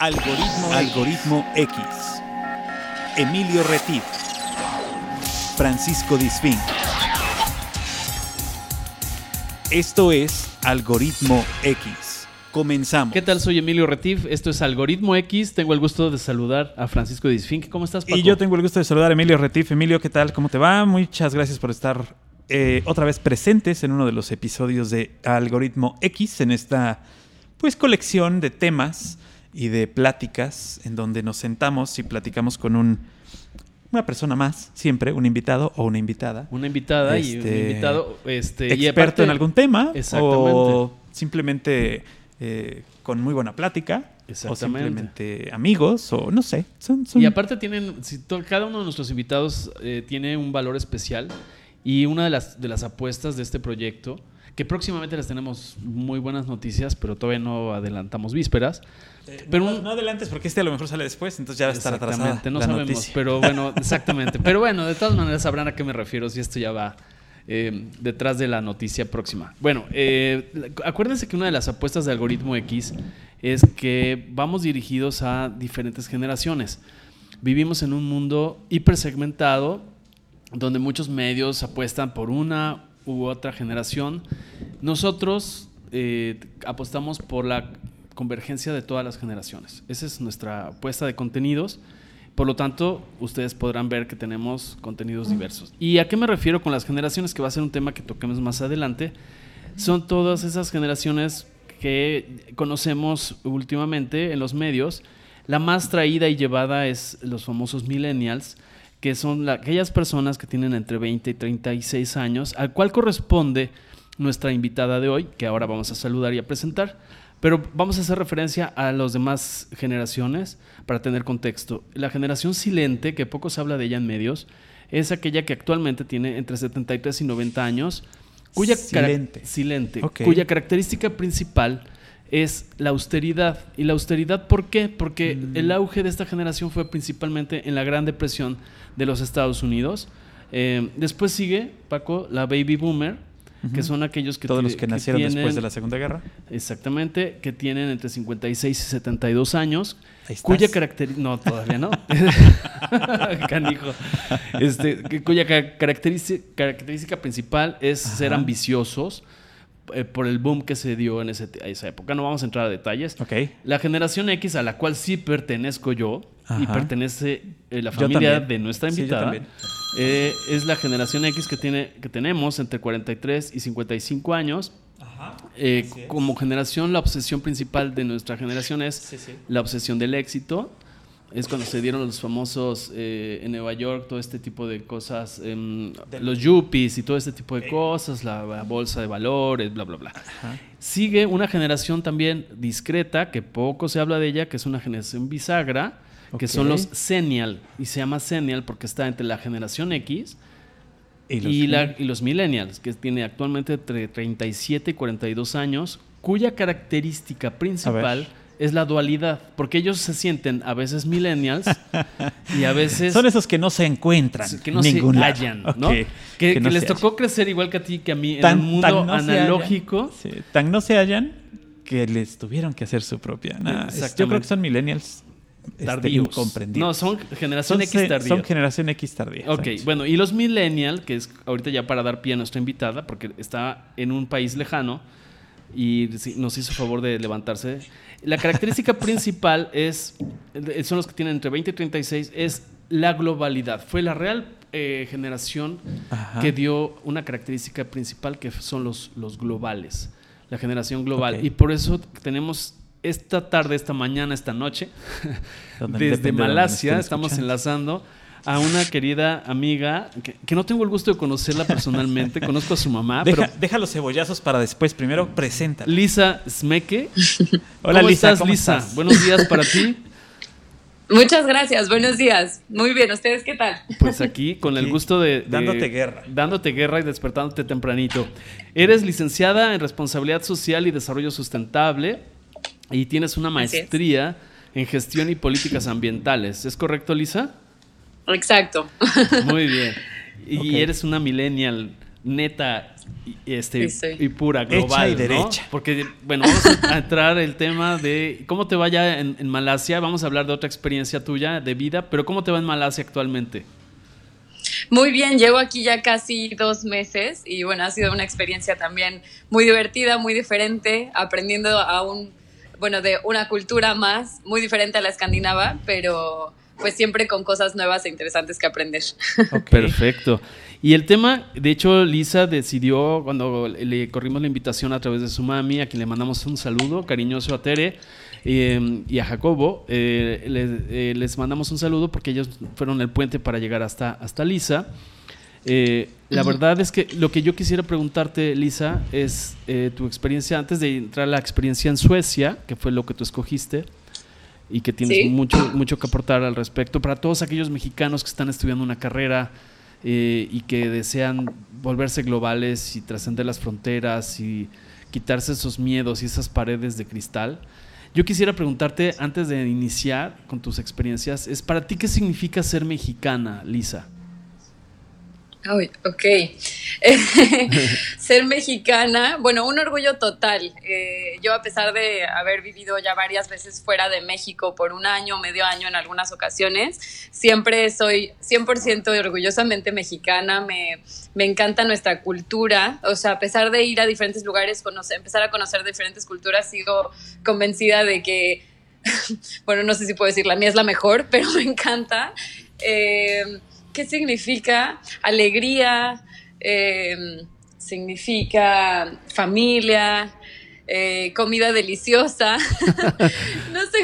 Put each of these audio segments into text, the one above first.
Algoritmo, Algoritmo X. Emilio Retif. Francisco Disfín. Esto es Algoritmo X. Comenzamos. ¿Qué tal? Soy Emilio Retif. Esto es Algoritmo X. Tengo el gusto de saludar a Francisco Disfink. ¿Cómo estás, Paco? Y yo tengo el gusto de saludar a Emilio Retif. Emilio, ¿qué tal? ¿Cómo te va? Muchas gracias por estar eh, otra vez presentes en uno de los episodios de Algoritmo X, en esta pues colección de temas y de pláticas en donde nos sentamos y platicamos con un, una persona más, siempre, un invitado o una invitada. Una invitada y un Este, invitado. Este, y experto aparte- en algún tema Exactamente. o simplemente eh, con muy buena plática o simplemente amigos o no sé. Son, son- Y aparte tienen, si to- cada uno de nuestros invitados eh, tiene un valor especial y una de las, de las apuestas de este proyecto, que próximamente les tenemos muy buenas noticias, pero todavía no adelantamos vísperas. Pero no, adelantes porque este a lo mejor sale después, entonces ya va a estar atrasada Exactamente, no la sabemos, noticia. pero bueno, exactamente. Pero bueno, de todas maneras sabrán a qué me refiero si esto ya va eh, detrás de la noticia próxima. Bueno, eh, acuérdense que una de las apuestas de Algoritmo X es que vamos dirigidos a diferentes generaciones. Vivimos en un mundo hipersegmentado donde muchos medios apuestan por una u otra generación. Nosotros eh, apostamos por la convergencia de todas las generaciones. Esa es nuestra apuesta de contenidos. Por lo tanto, ustedes podrán ver que tenemos contenidos diversos. ¿Y a qué me refiero con las generaciones? Que va a ser un tema que toquemos más adelante. Son todas esas generaciones que conocemos últimamente en los medios. La más traída y llevada es los famosos millennials, que son la- aquellas personas que tienen entre 20 y 36 años, al cual corresponde nuestra invitada de hoy, que ahora vamos a saludar y a presentar. Pero vamos a hacer referencia a las demás generaciones para tener contexto. La generación silente, que poco se habla de ella en medios, es aquella que actualmente tiene entre 73 y 90 años, cuya cara- Silente. silente, Ok. cuya característica principal es la austeridad. ¿Y la austeridad por qué? Porque Mm. el auge de esta generación fue principalmente en la Gran Depresión de los Estados Unidos. Eh, después sigue, Paco, la baby boomer, que son aquellos que Todos los que nacieron después de la Segunda Guerra. Exactamente, que tienen entre 56 y 72 años, cuya característica... No, todavía no. Canijo. Este, cuya ca- característica, característica principal es ser ambiciosos eh, por el boom que se dio en ese- esa época. No vamos a entrar a detalles. La generación X, a la cual sí pertenezco yo, y Ajá. pertenece eh, la familia de nuestra invitada, eh, es la generación X que, tiene, que tenemos entre 43 y 55 años. Eh, es. como generación, la obsesión principal de nuestra generación es Sí, sí. la obsesión del éxito. Es cuando se dieron los famosos eh, en Nueva York, todo este tipo de cosas, em, los yuppies y todo este tipo de cosas, la, la bolsa de valores, bla, bla, bla. Sigue una generación también discreta, que poco se habla de ella, que es una generación bisagra, que son los Senial. Y se llama Senial porque está entre la generación X Y y, los- la- y los millennials, que tiene actualmente entre 37 y 42 años, cuya característica principal es la dualidad, porque ellos se sienten a veces millennials y a veces Son esos que no se encuentran. que no ningún se hallan. ¿no? Que, que no les se tocó crecer igual que a ti, que a mí, en un mundo no hallan. analógico. Sí, tan no se hallan que les tuvieron que hacer su propia. Nah, yo creo que son millennials este, Tardíos. incomprendidos. No, son generación Son X tardía. Son generación X tardía. Ok, exacto. bueno, y los millennial, que es ahorita ya para dar pie a nuestra invitada, porque está en un país lejano y nos hizo favor de levantarse. La característica principal es, eh, son los que tienen entre 20 y 36, es la globalidad. Fue la real eh, generación Ajá. que dio una característica principal que son los, los globales, la generación global. Y por eso tenemos esta tarde, esta mañana, esta noche, desde de Malasia, estamos escuchando. enlazando a una querida amiga que, que no tengo el gusto de conocerla personalmente, conozco a su mamá, Deja, pero deja los cebollazos para después. Primero, presenta. Lisa Smeke. Hola, ¿Cómo Lisa, estás, ¿cómo Lisa? estás? Buenos días para ti. Muchas gracias, buenos días. Muy bien, ¿ustedes qué tal? Pues aquí, con el gusto de, de- dándote guerra. Dándote guerra y despertándote tempranito. Eres licenciada en Responsabilidad Social y Desarrollo Sustentable y tienes una maestría en Gestión y Políticas Ambientales. ¿Es correcto, Lisa? Exacto. Muy bien. Y eres una millennial neta y, este, Sí, sí. y pura, Hecha global. y ¿no? derecha. Porque, bueno, vamos a entrar el tema de cómo te vaya en, en Malasia. Vamos a hablar de otra experiencia tuya de vida, pero ¿cómo te va en Malasia actualmente? Muy bien, llevo aquí ya casi dos meses y bueno, ha sido una experiencia también muy divertida, muy diferente, aprendiendo aún, bueno, de una cultura más, muy diferente a la escandinava, pero pues siempre con cosas nuevas e interesantes que aprender. Perfecto. Y el tema, de hecho, Lisa decidió, cuando le corrimos la invitación a través de su mami, a quien le mandamos un saludo cariñoso a Tere eh, y a Jacobo, eh, les, eh, les mandamos un saludo porque ellos fueron el puente para llegar hasta, hasta Lisa. Eh, la verdad es que lo que yo quisiera preguntarte, Lisa, es eh, tu experiencia antes de entrar a la experiencia en Suecia, que fue lo que tú escogiste y que tienes Sí. mucho, mucho que aportar al respecto. Para todos aquellos mexicanos que están estudiando una carrera eh, y que desean volverse globales y trascender las fronteras y quitarse esos miedos y esas paredes de cristal. Yo quisiera preguntarte, antes de iniciar con tus experiencias, es para ti qué significa ser mexicana, Lisa. Ok. Ser mexicana, bueno, un orgullo total. Eh, yo a pesar de haber vivido ya varias veces fuera de México por un año, medio año en algunas ocasiones, siempre soy 100% orgullosamente mexicana. Me, me encanta nuestra cultura. O sea, a pesar de ir a diferentes lugares, empezar a conocer diferentes culturas, sigo convencida de que, bueno, no sé si puedo decir la mía es la mejor, pero me encanta. Eh, ¿Qué significa? Alegría, eh, significa familia, eh, comida deliciosa. no sé.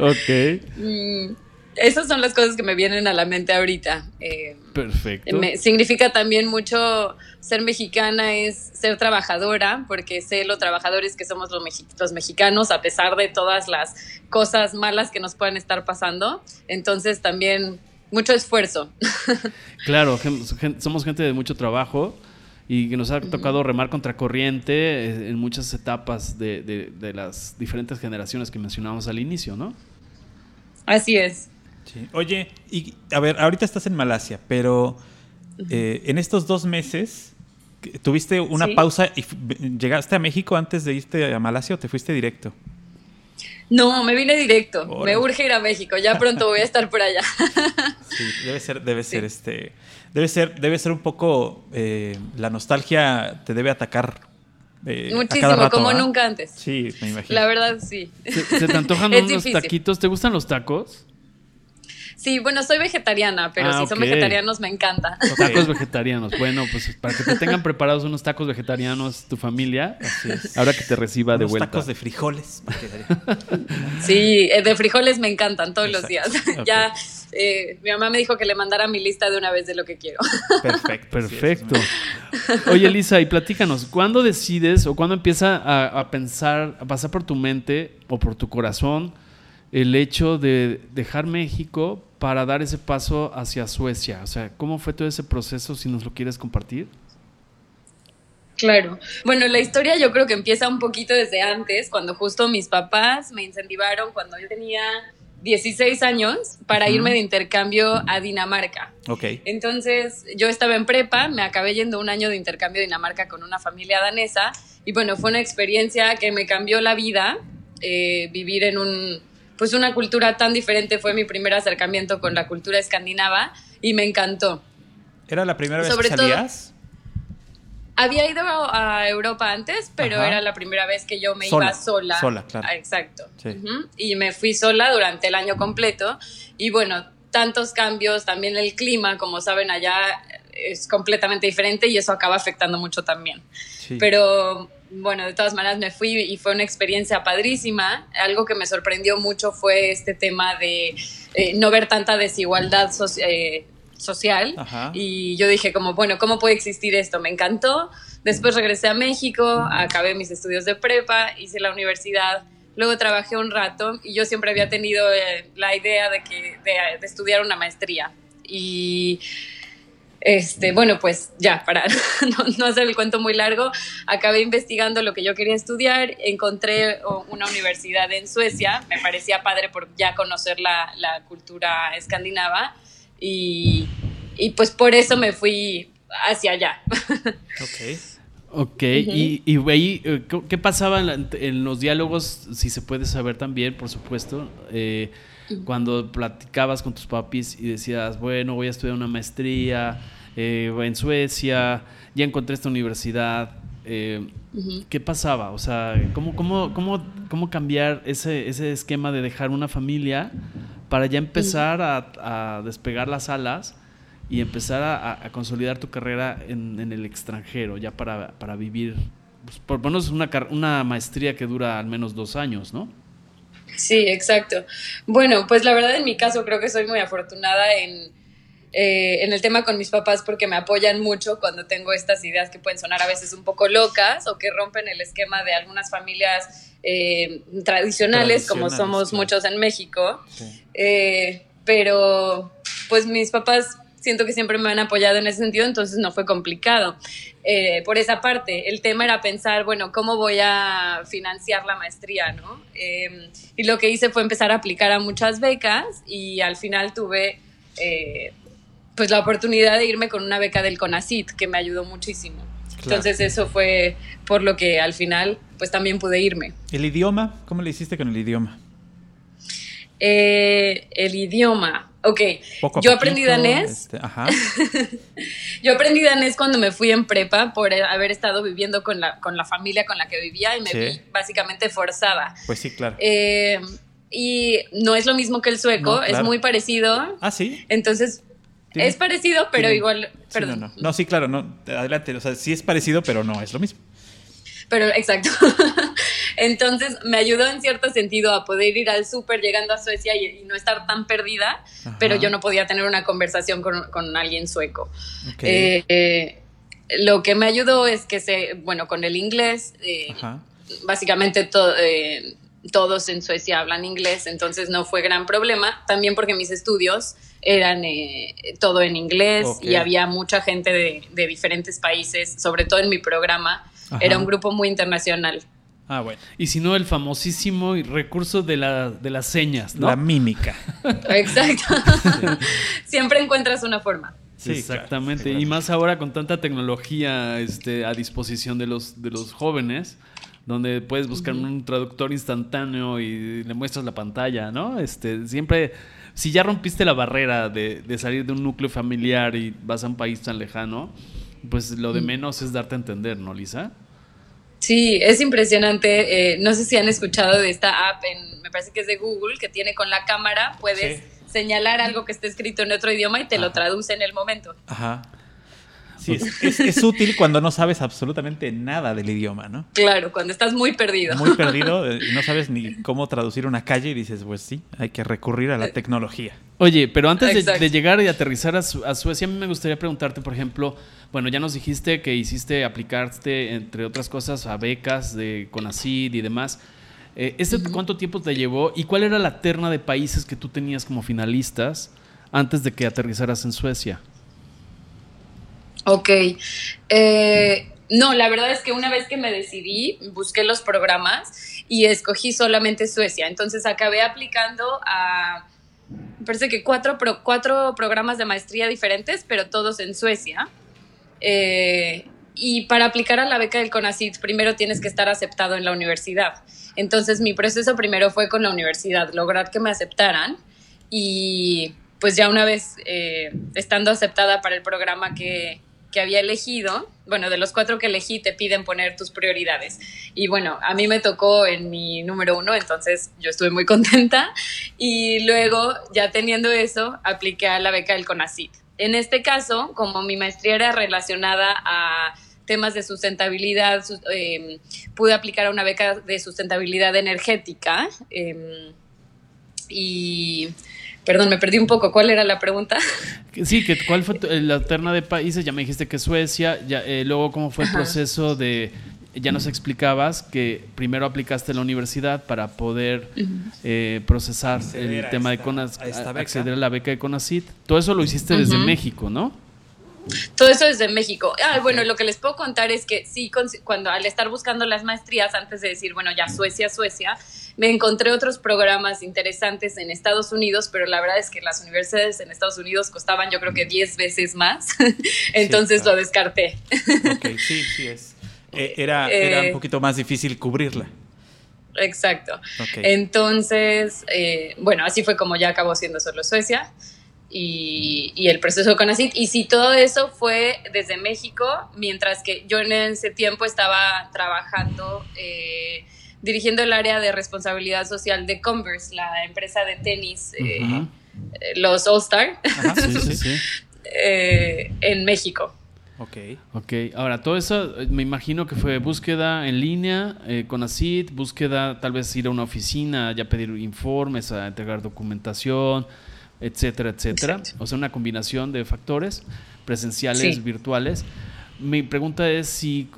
Ok. Mm, Esas son las cosas que me vienen a la mente ahorita. Eh, Perfecto. me- significa también mucho ser mexicana es ser trabajadora, porque sé lo trabajadores que somos los, mexi- los mexicanos, a pesar de todas las cosas malas que nos puedan estar pasando. Entonces también mucho esfuerzo. Claro, somos gente de mucho trabajo y que nos ha tocado remar contra corriente eh, en muchas etapas de, de- de las diferentes generaciones que mencionábamos al inicio, ¿no? Así es. Sí. Oye, y a ver, ahorita estás en Malasia, pero eh, en estos dos meses, ¿tuviste una Sí. pausa y llegaste a México antes de irte a Malasia o te fuiste directo? No, me vine directo. Me urge ir a México. Ya pronto voy a estar por allá. Sí, debe ser, debe ser este, debe ser, debe ser un poco eh, la nostalgia te debe atacar eh, a Muchísimo, cada rato, como nunca antes. Sí, me imagino. La verdad, sí. ¿Se, se te antojan unos difícil. taquitos? ¿Te gustan los tacos? Sí, bueno, soy vegetariana, pero Ah, si son vegetarianos me encanta. Tacos vegetarianos. Bueno, pues para que te tengan preparados unos tacos vegetarianos tu familia, Así es. ahora que te reciba de vuelta. tacos de frijoles. Sí, eh, de frijoles me encantan todos los días. Ya, eh, mi mamá me dijo que le mandara mi lista de una vez de lo que quiero. Perfecto. Perfecto. Oye, Lisa, y platícanos, ¿cuándo decides o cuándo empieza a, a pensar, a pasar por tu mente o por tu corazón el hecho de dejar México para dar ese paso hacia Suecia? O sea, ¿cómo fue todo ese proceso si nos lo quieres compartir? Claro. Bueno, la historia yo creo que empieza un poquito desde antes, cuando justo mis papás me incentivaron cuando yo tenía 16 años para irme de intercambio a Dinamarca. Ok. Entonces, yo estaba en prepa, me acabé yendo un año de intercambio a Dinamarca con una familia danesa y bueno, fue una experiencia que me cambió la vida. eh, vivir en un, pues una cultura tan diferente fue mi primer acercamiento con la cultura escandinava y me encantó. ¿Era la primera vez Sobre que todo- salías? Había ido a Europa antes, pero Ajá. era la primera vez que yo me Sola, iba sola. sola, claro. Exacto. Sí. Y me fui sola durante el año completo. Y bueno, tantos cambios, también el clima, como saben, allá es completamente diferente y eso acaba afectando mucho también. Sí. Pero bueno, de todas maneras me fui y fue una experiencia padrísima. Algo que me sorprendió mucho fue este tema de eh, no ver tanta desigualdad eh, social. Ajá. Y yo dije como, bueno, ¿cómo puede existir esto? Me encantó. Después regresé a México, acabé mis estudios de prepa, hice la universidad, luego trabajé un rato y yo siempre había tenido eh, la idea de, que, de, de estudiar una maestría. Y este, bueno, pues ya, para no, no hacer el cuento muy largo, acabé investigando lo que yo quería estudiar, encontré una universidad en Suecia, me parecía padre por ya conocer la, la cultura escandinava y, y pues por eso me fui hacia allá. Ok. Ok, y, y ahí, eh, ¿qué pasaba en, los diálogos? Si se puede saber también, por supuesto, eh, cuando platicabas con tus papis y decías, bueno, voy a estudiar una maestría eh, en Suecia, ya encontré esta universidad. ¿Qué pasaba? O sea, ¿cómo, cómo, cómo, cómo cambiar ese, ese esquema de dejar una familia para ya empezar a, a despegar las alas? y empezar a, consolidar tu carrera en, el extranjero, ya para, para vivir, pues, por menos una, una maestría que dura al menos dos años, ¿no? Sí, exacto. Bueno, pues la verdad en mi caso creo que soy muy afortunada en, eh, en el tema con mis papás porque me apoyan mucho cuando tengo estas ideas que pueden sonar a veces un poco locas o que rompen el esquema de algunas familias eh, tradicionales, como somos muchos en México. Eh, pero pues mis papás siento que siempre me han apoyado en ese sentido, entonces no fue complicado. Eh, por esa parte, el tema era pensar, bueno, ¿cómo voy a financiar la maestría? ¿no? Em, y lo que hice fue empezar a aplicar a muchas becas y al final tuve eh, pues la oportunidad de irme con una beca del CONACIT, que me ayudó muchísimo. Entonces eso fue por lo que al final pues también pude irme. ¿El idioma? ¿Cómo le hiciste con el idioma? Eh, el idioma. Ok, yo aprendí danés. Este, yo aprendí danés cuando me fui en prepa por haber estado viviendo con la, con la familia con la que vivía y me vi básicamente forzada. Pues sí, claro. Eh, y no es lo mismo que el sueco, es muy parecido. Ah, sí. Entonces, es parecido, pero igual. Perdón. no, no. sí, claro, no. Adelante. O sea, sí es parecido, pero no es lo mismo. Pero, exacto. Entonces me ayudó en cierto sentido a poder ir al súper llegando a Suecia y, no estar tan perdida, pero yo no podía tener una conversación con, alguien sueco. Eh, eh, lo que me ayudó es que, se, bueno, con el inglés, eh, básicamente todos en Suecia hablan inglés, entonces no fue gran problema, también porque mis estudios eran todo en inglés y había mucha gente de, diferentes países, sobre todo en mi programa, era un grupo muy internacional. Ah, bueno. Y si no, el famosísimo recurso de, la, de las señas, ¿no? La mímica. Exacto. Siempre encuentras una forma. Sí, exactamente. Y más ahora con tanta tecnología este, a disposición de los, de los jóvenes, donde puedes buscar un traductor instantáneo y le muestras la pantalla, ¿no? Este, siempre, si ya rompiste la barrera de, de salir de un núcleo familiar y vas a un país tan lejano, pues lo de menos es darte a entender, ¿no, Lisa? Sí, es impresionante. Eh, no sé si han escuchado de esta app, en, me parece que es de Google, que tiene con la cámara, puedes señalar algo que esté escrito en otro idioma y te lo traduce en el momento. Ajá. Sí, es, útil cuando no sabes absolutamente nada del idioma, ¿no? Claro, cuando estás muy perdido. Muy perdido eh, y no sabes ni cómo traducir una calle y dices, pues sí, hay que recurrir a la eh, tecnología. Oye, pero antes de, llegar y aterrizar a, a, Suecia, a mí me gustaría preguntarte, por ejemplo, bueno, ya nos dijiste que hiciste aplicarte, entre otras cosas, a becas de CONACID y demás. Eh, ¿Este cuánto tiempo te llevó y cuál era la terna de países que tú tenías como finalistas antes de que aterrizaras en Suecia? Ok. Eh, no, la verdad es que una vez que me decidí, busqué los programas y escogí solamente Suecia. Entonces acabé aplicando a, parece que cuatro, cuatro programas de maestría diferentes, pero todos en Suecia. Eh, y para aplicar a la beca del CONACYT, primero tienes que estar aceptado en la universidad. Entonces mi proceso primero fue con la universidad, lograr que me aceptaran y pues ya una vez eh, estando aceptada para el programa que, que había elegido, bueno, de los cuatro que elegí te piden poner tus prioridades. Y bueno, a mí me tocó en mi número uno, entonces yo estuve muy contenta. Y luego, ya teniendo eso, apliqué a la beca del CONACYT. En este caso, como mi maestría era relacionada a temas de sustentabilidad, em, pude aplicar a una beca de sustentabilidad energética. Em, y Perdón, me perdí un poco. ¿Cuál era la pregunta? Sí, que ¿cuál fue eh, la terna de países? Ya me dijiste que Suecia. Ya, eh, luego, ¿cómo fue el proceso de...? Ya nos explicabas que primero aplicaste a la universidad para poder eh, procesar el tema de CONACYT, acceder a la beca de CONACYT. Todo eso lo hiciste desde México, ¿no? Todo eso desde México. Ah, bueno, lo que les puedo contar es que sí, cuando al estar buscando las maestrías, antes de decir, bueno, ya Suecia, Suecia, me encontré otros programas interesantes en Estados Unidos, pero la verdad es que las universidades en Estados Unidos costaban yo creo que 10 veces más, entonces lo descarté. Sí, sí es. Eh, era, era un poquito más difícil cubrirla. Exacto. Entonces, eh, bueno, así fue como ya acabó siendo solo Suecia y, el proceso con ACID. Y si todo eso fue desde México, mientras que yo en ese tiempo estaba trabajando, eh, dirigiendo el área de responsabilidad social de Converse, la empresa de tenis, eh, los All Star, en México. Ok. Ok, ahora todo eso eh, me imagino que fue búsqueda en línea eh, con ACID, búsqueda tal vez ir a una oficina, ya pedir informes, a entregar documentación, etcétera, etcétera. O sea, una combinación de factores presenciales, virtuales. Mi pregunta es si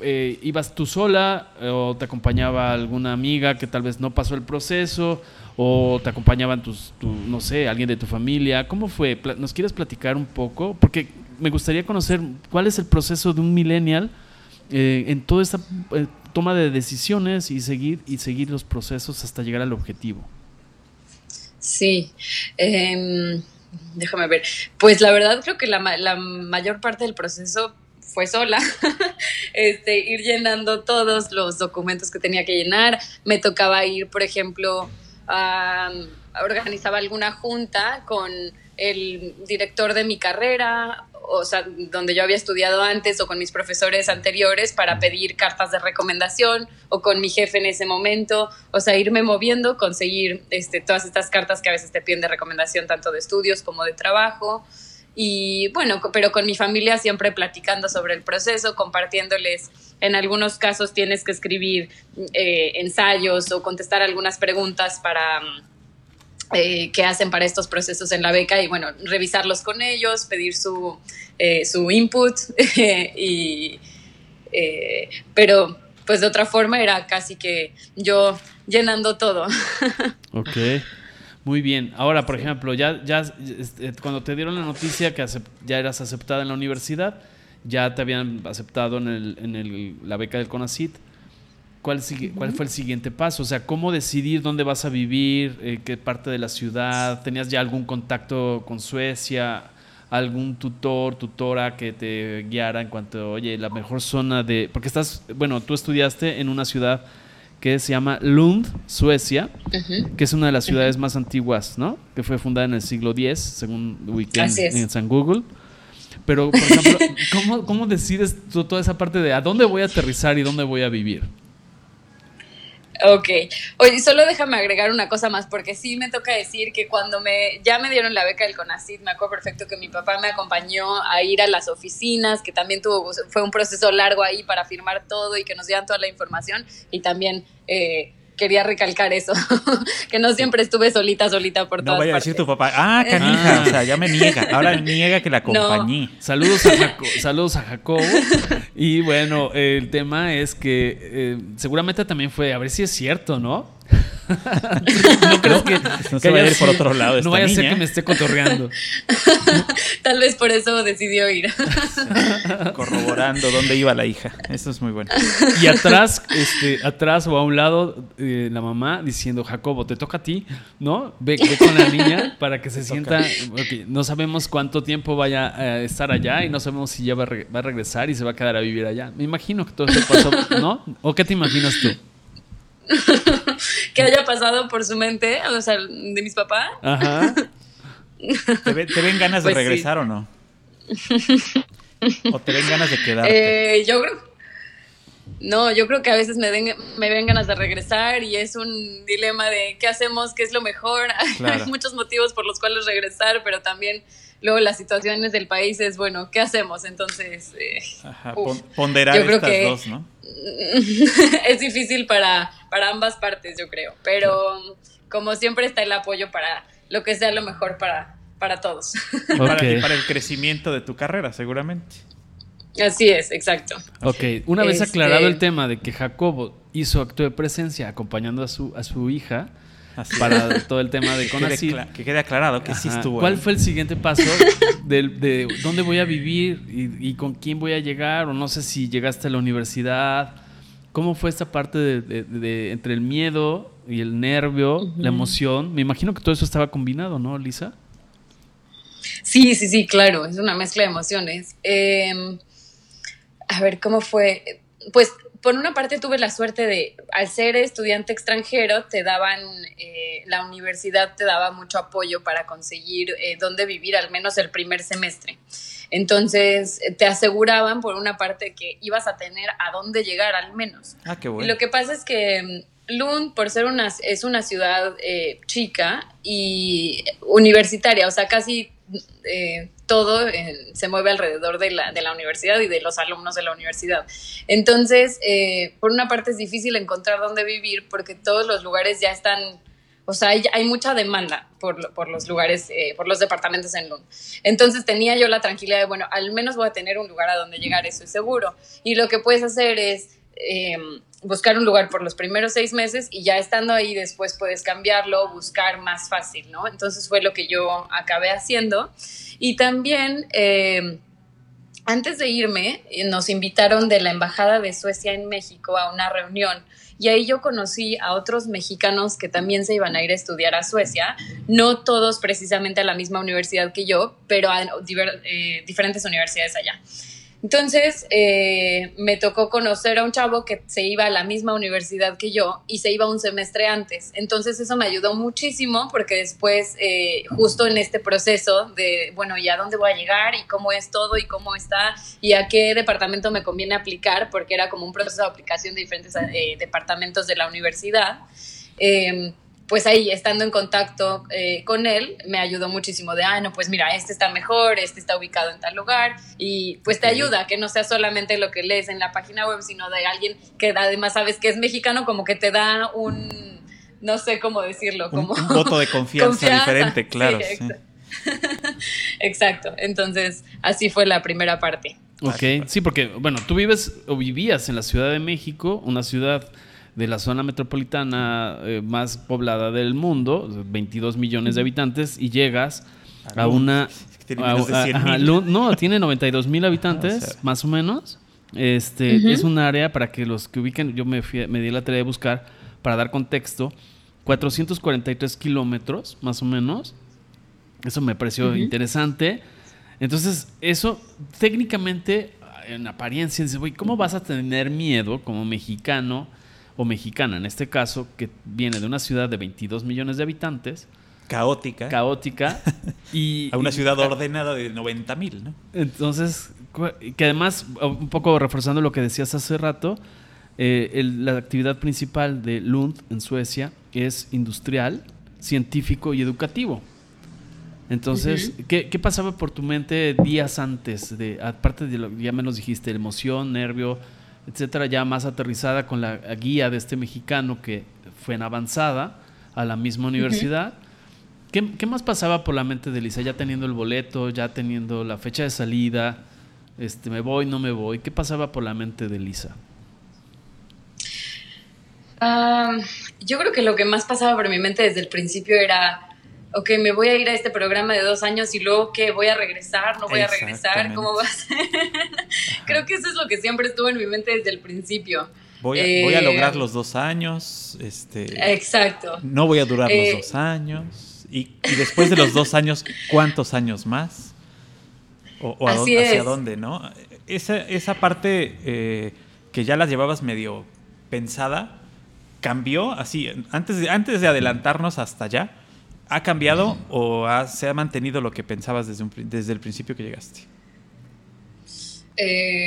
eh, ibas tú sola o te acompañaba alguna amiga que tal vez no pasó el proceso o te acompañaban tus, no sé, alguien de tu familia. ¿Cómo fue? ¿Nos quieres platicar un poco? Porque me gustaría conocer cuál es el proceso de un millennial eh, en toda esta eh, toma de decisiones y seguir, y seguir los procesos hasta llegar al objetivo. Sí. Em, déjame ver. Pues la verdad creo que la mayor parte del proceso fue sola, este, ir llenando todos los documentos que tenía que llenar. Me tocaba ir, por ejemplo, a, organizaba alguna junta con el director de mi carrera o sea, donde yo había estudiado antes o con mis profesores anteriores para pedir cartas de recomendación o con mi jefe en ese momento, o sea, irme moviendo, conseguir este, todas estas cartas que a veces te piden de recomendación tanto de estudios como de trabajo. Y bueno, pero con mi familia siempre platicando sobre el proceso, compartiéndoles, en algunos casos tienes que escribir eh, ensayos o contestar algunas preguntas para eh, que hacen para estos procesos en la beca y bueno, revisarlos con ellos, pedir su, eh, su input y, eh, pero pues de otra forma era casi que yo llenando todo. Ok, muy bien. Ahora, por ejemplo, ya, ya este, cuando te dieron la noticia que ya eras aceptada en la universidad, ya te habían aceptado en, el, en el, la beca del CONACIT ¿Cuál, ¿Cuál fue el siguiente paso? O sea, ¿cómo decidir dónde vas a vivir? Eh, ¿Qué parte de la ciudad? ¿Tenías ya algún contacto con Suecia? ¿Algún tutor, tutora que te guiara en cuanto, oye, la mejor zona de... Porque estás, bueno, tú estudiaste en una ciudad que se llama Lund, Suecia, que es una de las ciudades más antiguas, ¿no? Que fue fundada en el siglo X, según Weekend en San Google. Pero, por ejemplo, ¿cómo, ¿cómo decides tú toda esa parte de a dónde voy a aterrizar y dónde voy a vivir? Ok. Oye, solo déjame agregar una cosa más, porque sí me toca decir que cuando me ya me dieron la beca del CONACYT, me acuerdo perfecto que mi papá me acompañó a ir a las oficinas, que también tuvo, fue un proceso largo ahí para firmar todo y que nos dieran toda la información, y también eh, quería recalcar eso, que no siempre estuve solita, solita por todas No vaya a decir tu papá, ah, canija, o sea, ya me niega, ahora niega que la acompañé. Saludos, a saludos a Jacobo. Y bueno, el tema es que eh, seguramente también fue, a ver si es cierto, ¿no? no creo que, no se vaya a ir por otro lado. No vaya a ser que me esté cotorreando. Tal vez por eso decidió ir. Corroborando dónde iba la hija. Eso es muy bueno. Y atrás, este, atrás o a un lado, eh, la mamá diciendo, Jacobo, te toca a ti, ¿no? Ve, con la niña para que se sienta. no sabemos cuánto tiempo vaya a estar allá y no sabemos si ya va a, regresar y se va a quedar a vivir allá. Me imagino que todo esto pasó, ¿no? ¿O qué te imaginas tú? que haya pasado por su mente, o sea, de mis papás. Ajá. ¿Te, ven ganas de pues regresar o no? ¿O te ven ganas de quedarte? Eh, yo creo. No, yo creo que a veces me, me ven ganas de regresar y es un dilema de qué hacemos, qué es lo mejor. Hay muchos motivos por los cuales regresar, pero también luego las situaciones del país es, bueno, ¿qué hacemos? Entonces, eh, ponderar estas dos, ¿no? es difícil para, para ambas partes, yo creo, pero como siempre está el apoyo para lo que sea lo mejor para, para todos. para, para el crecimiento de tu carrera, seguramente. Así es, exacto. Ok, una vez aclarado el este tema de que Jacobo hizo acto de presencia acompañando a su, a su hija, para todo el tema de Conacyt. Que, quede aclarado que sí estuvo. ¿Cuál fue el siguiente paso de, dónde voy a vivir y, con quién voy a llegar? O no sé si llegaste a la universidad. ¿Cómo fue esta parte de, entre el miedo y el nervio, la emoción. Me imagino que todo eso estaba combinado, ¿no, Lisa? Sí, sí, sí, claro, es una mezcla de emociones. Em, a ver, ¿cómo fue? Pues por una parte tuve la suerte de, al ser estudiante extranjero, te daban, eh, la universidad te daba mucho apoyo para conseguir eh, dónde vivir al menos el primer semestre. Entonces, te aseguraban por una parte que ibas a tener a dónde llegar al menos. Ah, qué bueno. Y lo que pasa es que mm, Lund, por ser una, es una ciudad eh, chica y universitaria, o sea, casi eh, todo eh, se mueve alrededor de la, de la, universidad y de los alumnos de la universidad. Entonces, eh, por una parte es difícil encontrar dónde vivir porque todos los lugares ya están, o sea, hay, mucha demanda por, los lugares, por los departamentos en Lund. Entonces tenía yo la tranquilidad de, bueno, al menos voy a tener un lugar a donde llegar, eso es seguro. Y lo que puedes hacer es buscar un lugar por los primeros seis meses y ya estando ahí después puedes cambiarlo, buscar más fácil, ¿no? Entonces fue lo que yo acabé haciendo. Y también, eh, antes de irme, nos invitaron de la Embajada de Suecia en México a una reunión. Y ahí yo conocí a otros mexicanos que también se iban a ir a estudiar a Suecia, no todos precisamente a la misma universidad que yo, pero a eh, diferentes universidades allá. Entonces eh, me tocó conocer a un chavo que se iba a la misma universidad que yo y se iba un semestre antes. Entonces eso me ayudó muchísimo porque después, eh, justo en este proceso de, bueno, ¿y a dónde voy a llegar? ¿Y cómo es todo? ¿Y cómo está? ¿Y a qué departamento me conviene aplicar? Porque era como un proceso de aplicación de diferentes eh, departamentos de la universidad. Pues ahí, estando en contacto eh, con él, me ayudó muchísimo de, ah, no, pues mira, este está mejor, este está ubicado en tal lugar, y pues te ayuda, que no sea solamente lo que lees en la página web, sino de alguien que además sabes que es mexicano, como que te da un, no sé cómo decirlo, como... Un, voto de confianza, diferente, claro. exacto. entonces así fue la primera parte. Ok, sí, porque, bueno, tú vives o vivías en la Ciudad de México, una ciudad de la zona metropolitana eh, más poblada del mundo, 22 millones de habitantes, y llegas a, una... no, tiene 92 mil habitantes, más o menos. Este, Es un área, para que los que ubiquen, yo me, me di la tarea de buscar, para dar contexto, 443 kilómetros, más o menos. Eso me pareció interesante. Entonces, eso técnicamente, en apariencia, ¿cómo vas a tener miedo como mexicano? O mexicana en este caso, que viene de una ciudad de 22 millones de habitantes. Caótica. Caótica. y, a una ciudad ordenada de 90 mil, ¿no? Entonces, que además, un poco reforzando lo que decías hace rato, eh, la actividad principal de Lund en Suecia es industrial, científico y educativo. Entonces, ¿qué, ¿qué, pasaba por tu mente días antes? de Aparte de lo ya me nos dijiste, emoción, nervio, etcétera, ya más aterrizada con la guía de este mexicano que fue en avanzada a la misma universidad. ¿Qué, más pasaba por la mente de Lisa? Ya teniendo el boleto, ya teniendo la fecha de salida, este, me voy, no me voy. ¿Qué pasaba por la mente de Lisa? Ah, yo creo que lo que más pasaba por mi mente desde el principio era ok, me voy a ir a este programa de dos años y luego que voy a regresar, no voy a regresar, ¿cómo va a ser? Creo que eso es lo que siempre estuvo en mi mente desde el principio. Voy a, lograr eh, los dos años. Este, exacto. No voy a durar los eh, dos años. Y, después de los dos años, ¿cuántos años más? ¿O, hacia dónde, no? Esa, esa parte eh, que ya las llevabas medio pensada, cambió así. Antes de, antes de adelantarnos hasta allá, ¿Ha cambiado o se ha mantenido lo que pensabas desde, desde el principio que llegaste? Eh,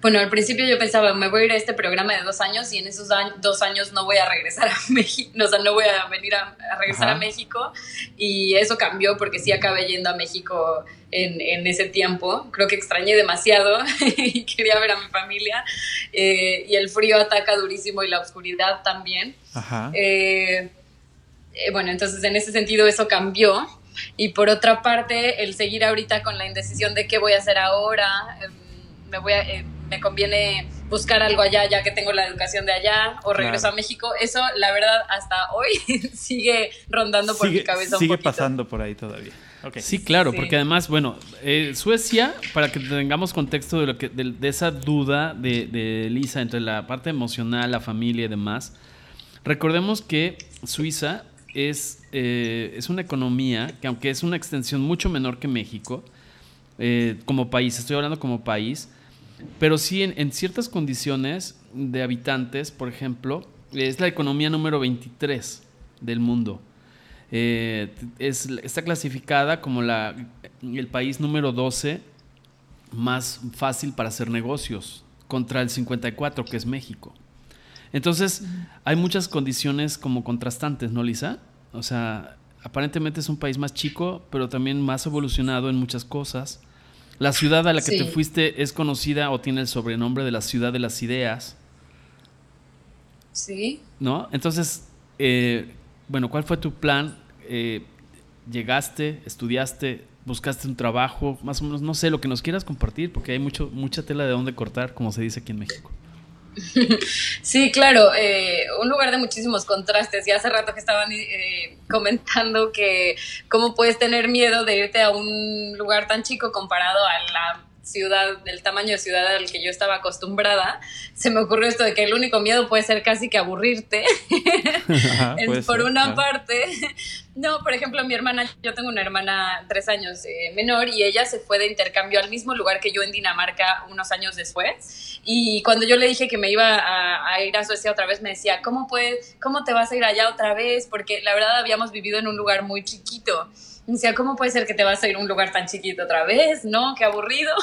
bueno, al principio yo pensaba, me voy a ir a este programa de dos años y en esos dos años no voy a regresar a México, o sea, no voy a venir a, regresar a México. Y eso cambió porque sí acabé yendo a México en, ese tiempo. Creo que extrañé demasiado y quería ver a mi familia. Eh, y el frío ataca durísimo y la oscuridad también. Ajá. Eh, eh, bueno, entonces en ese sentido eso cambió. Y por otra parte, el seguir ahorita con la indecisión de qué voy a hacer ahora, em, me, voy eh, me conviene buscar algo allá ya que tengo la educación de allá o regreso a México, eso la verdad hasta hoy sigue rondando por mi cabeza. Sigue pasando por ahí todavía. Sí, claro, porque además, bueno, eh, Suecia, para que tengamos contexto de, lo que, de, esa duda de, de Lisa entre la parte emocional, la familia y demás, Recordemos que Suiza es, eh, es una economía que aunque es una extensión mucho menor que México, eh, como país, estoy hablando como país, pero sí en, en, ciertas condiciones de habitantes, por ejemplo, es la economía número 23 del mundo. Eh, es, está clasificada como la, el país número 12 más fácil para hacer negocios, contra el 54 que es México. Entonces, hay muchas condiciones como contrastantes, ¿no, Lisa? O sea, aparentemente es un país más chico, pero también más evolucionado en muchas cosas. La ciudad a la que Sí. te fuiste es conocida o tiene el sobrenombre de la ciudad de las ideas, Sí. ¿no? Entonces, eh, bueno, ¿cuál fue tu plan? Eh, ¿Llegaste, estudiaste, buscaste un trabajo? Más o menos, no sé, lo que nos quieras compartir, porque hay mucho, mucha tela de dónde cortar, como se dice aquí en México. Sí, claro, eh, un lugar de muchísimos contrastes. Y hace rato que estaban eh, comentando que cómo puedes tener miedo de irte a un lugar tan chico comparado a la ciudad, del tamaño de ciudad al que yo estaba acostumbrada, se me ocurrió esto de que el único miedo puede ser casi que aburrirte. Ajá, puede por una claro. parte, no, por ejemplo, mi hermana, yo tengo una hermana tres años eh, menor y ella se fue de intercambio al mismo lugar que yo en Dinamarca unos años después. Y cuando yo le dije que me iba a, a ir a Suecia otra vez, me decía, ¿cómo, puedes, ¿cómo te vas a ir allá otra vez? Porque la verdad habíamos vivido en un lugar muy chiquito. Decía, ¿cómo puede ser que te vas a ir a un lugar tan chiquito otra vez? No, qué aburrido.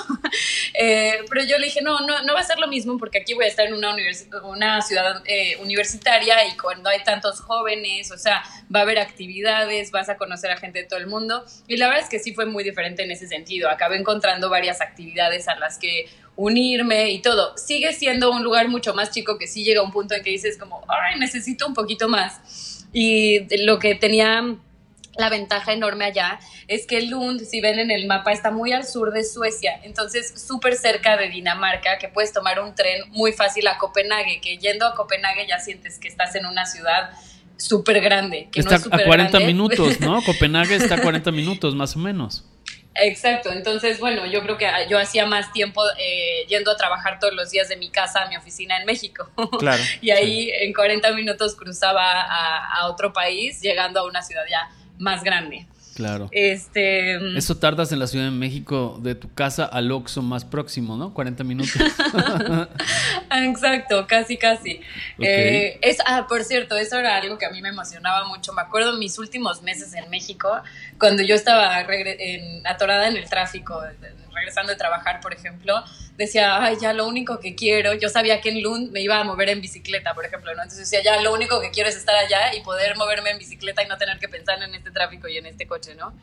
Eh, pero yo le dije, no, no, no va a ser lo mismo porque aquí voy a estar en una, universi- una ciudad eh, universitaria y cuando hay tantos jóvenes, o sea, va a haber actividades, vas a conocer a gente de todo el mundo. Y la verdad es que sí fue muy diferente en ese sentido. Acabé encontrando varias actividades a las que unirme y todo. Sigue siendo un lugar mucho más chico que sí llega un punto en que dices como, ay, necesito un poquito más. Y lo que tenía la ventaja enorme allá es que Lund, si ven en el mapa, está muy al sur de Suecia, entonces súper cerca de Dinamarca, que puedes tomar un tren muy fácil a Copenhague, que yendo a Copenhague ya sientes que estás en una ciudad súper grande. Que Está no es a súper 40 grande. minutos, ¿no? Copenhague está a 40 minutos, más o menos. Exacto, entonces bueno, yo creo que ah, yo hacía más tiempo eh, yendo a trabajar todos los días de mi casa a mi oficina en México. Claro. y ahí en 40 minutos cruzaba a, a otro país, llegando a una ciudad ya más grande. Claro. Este, Eso tardas en la Ciudad de México de tu casa al Oxxo más próximo, ¿no? 40 minutos. Exacto, casi, casi. Eh, es, ah, por cierto, eso era algo que a mí me emocionaba mucho. Me acuerdo mis últimos meses en México, cuando yo estaba en- atorada en el tráfico, regresando de trabajar, por ejemplo, decía, ay, ya lo único que quiero, yo sabía que en Lund me iba a mover en bicicleta, por ejemplo, ¿no? Entonces decía, ya lo único que quiero es estar allá y poder moverme en bicicleta y no tener que pensar en este tráfico y en este coche, ¿no?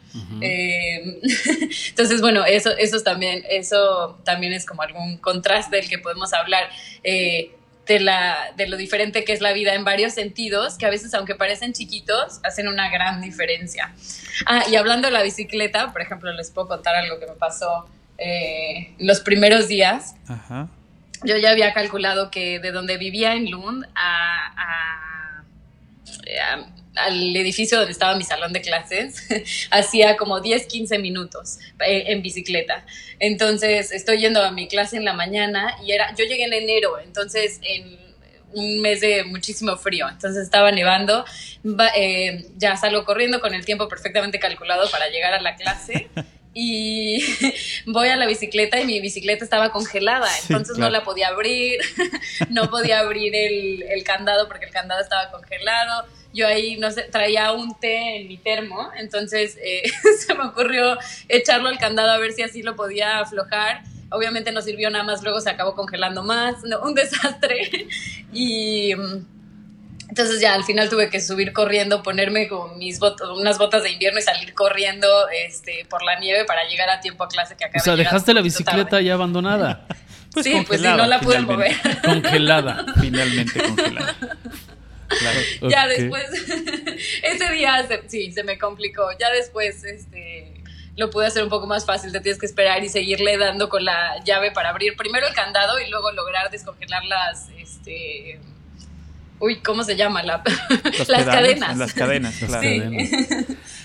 Eh, entonces, bueno, eso, eso es también, eso también es como algún contraste del que podemos hablar. eh, de, la, de lo diferente que es la vida en varios sentidos, que a veces, aunque parecen chiquitos, hacen una gran diferencia. Ah, y hablando de la bicicleta, por ejemplo, les puedo contar algo que me pasó eh, los primeros días. Ajá. Yo ya había calculado que de donde vivía en Lund a, a- a- al edificio donde estaba mi salón de clases, hacía como 10, 15 minutos eh, en bicicleta. Entonces estoy yendo a mi clase en la mañana y era, yo llegué en enero, entonces en un mes de muchísimo frío, entonces estaba nevando, Va- eh, ya salgo corriendo con el tiempo perfectamente calculado para llegar a la clase. Y voy a la bicicleta y mi bicicleta estaba congelada, Sí, entonces claro. no la podía abrir, no podía abrir el, el candado porque el candado estaba congelado. Yo ahí, no sé, traía un té en mi termo, entonces eh, se me ocurrió echarlo al candado a ver si así lo podía aflojar. Obviamente no sirvió nada más, luego se acabó congelando más, no, un desastre. Y mm, entonces ya al final tuve que subir corriendo, ponerme con mis botas, unas botas de invierno y salir corriendo este, por la nieve para llegar a tiempo a clase que O acabé sea, llegando dejaste la bicicleta tarde. ya abandonada, Pues sí, pues sí, no la pude mover. congelada. Finalmente congelada. Claro. Ya después, ese día se- sí, se me complicó. Ya después, este, lo pude hacer un poco más fácil. Te tienes que esperar y seguirle dando con la llave para abrir primero el candado y luego lograr descongelar las, este, uy, ¿cómo se llama? La- las pedales, cadenas. Las cadenas, claro. Sí. cadenas.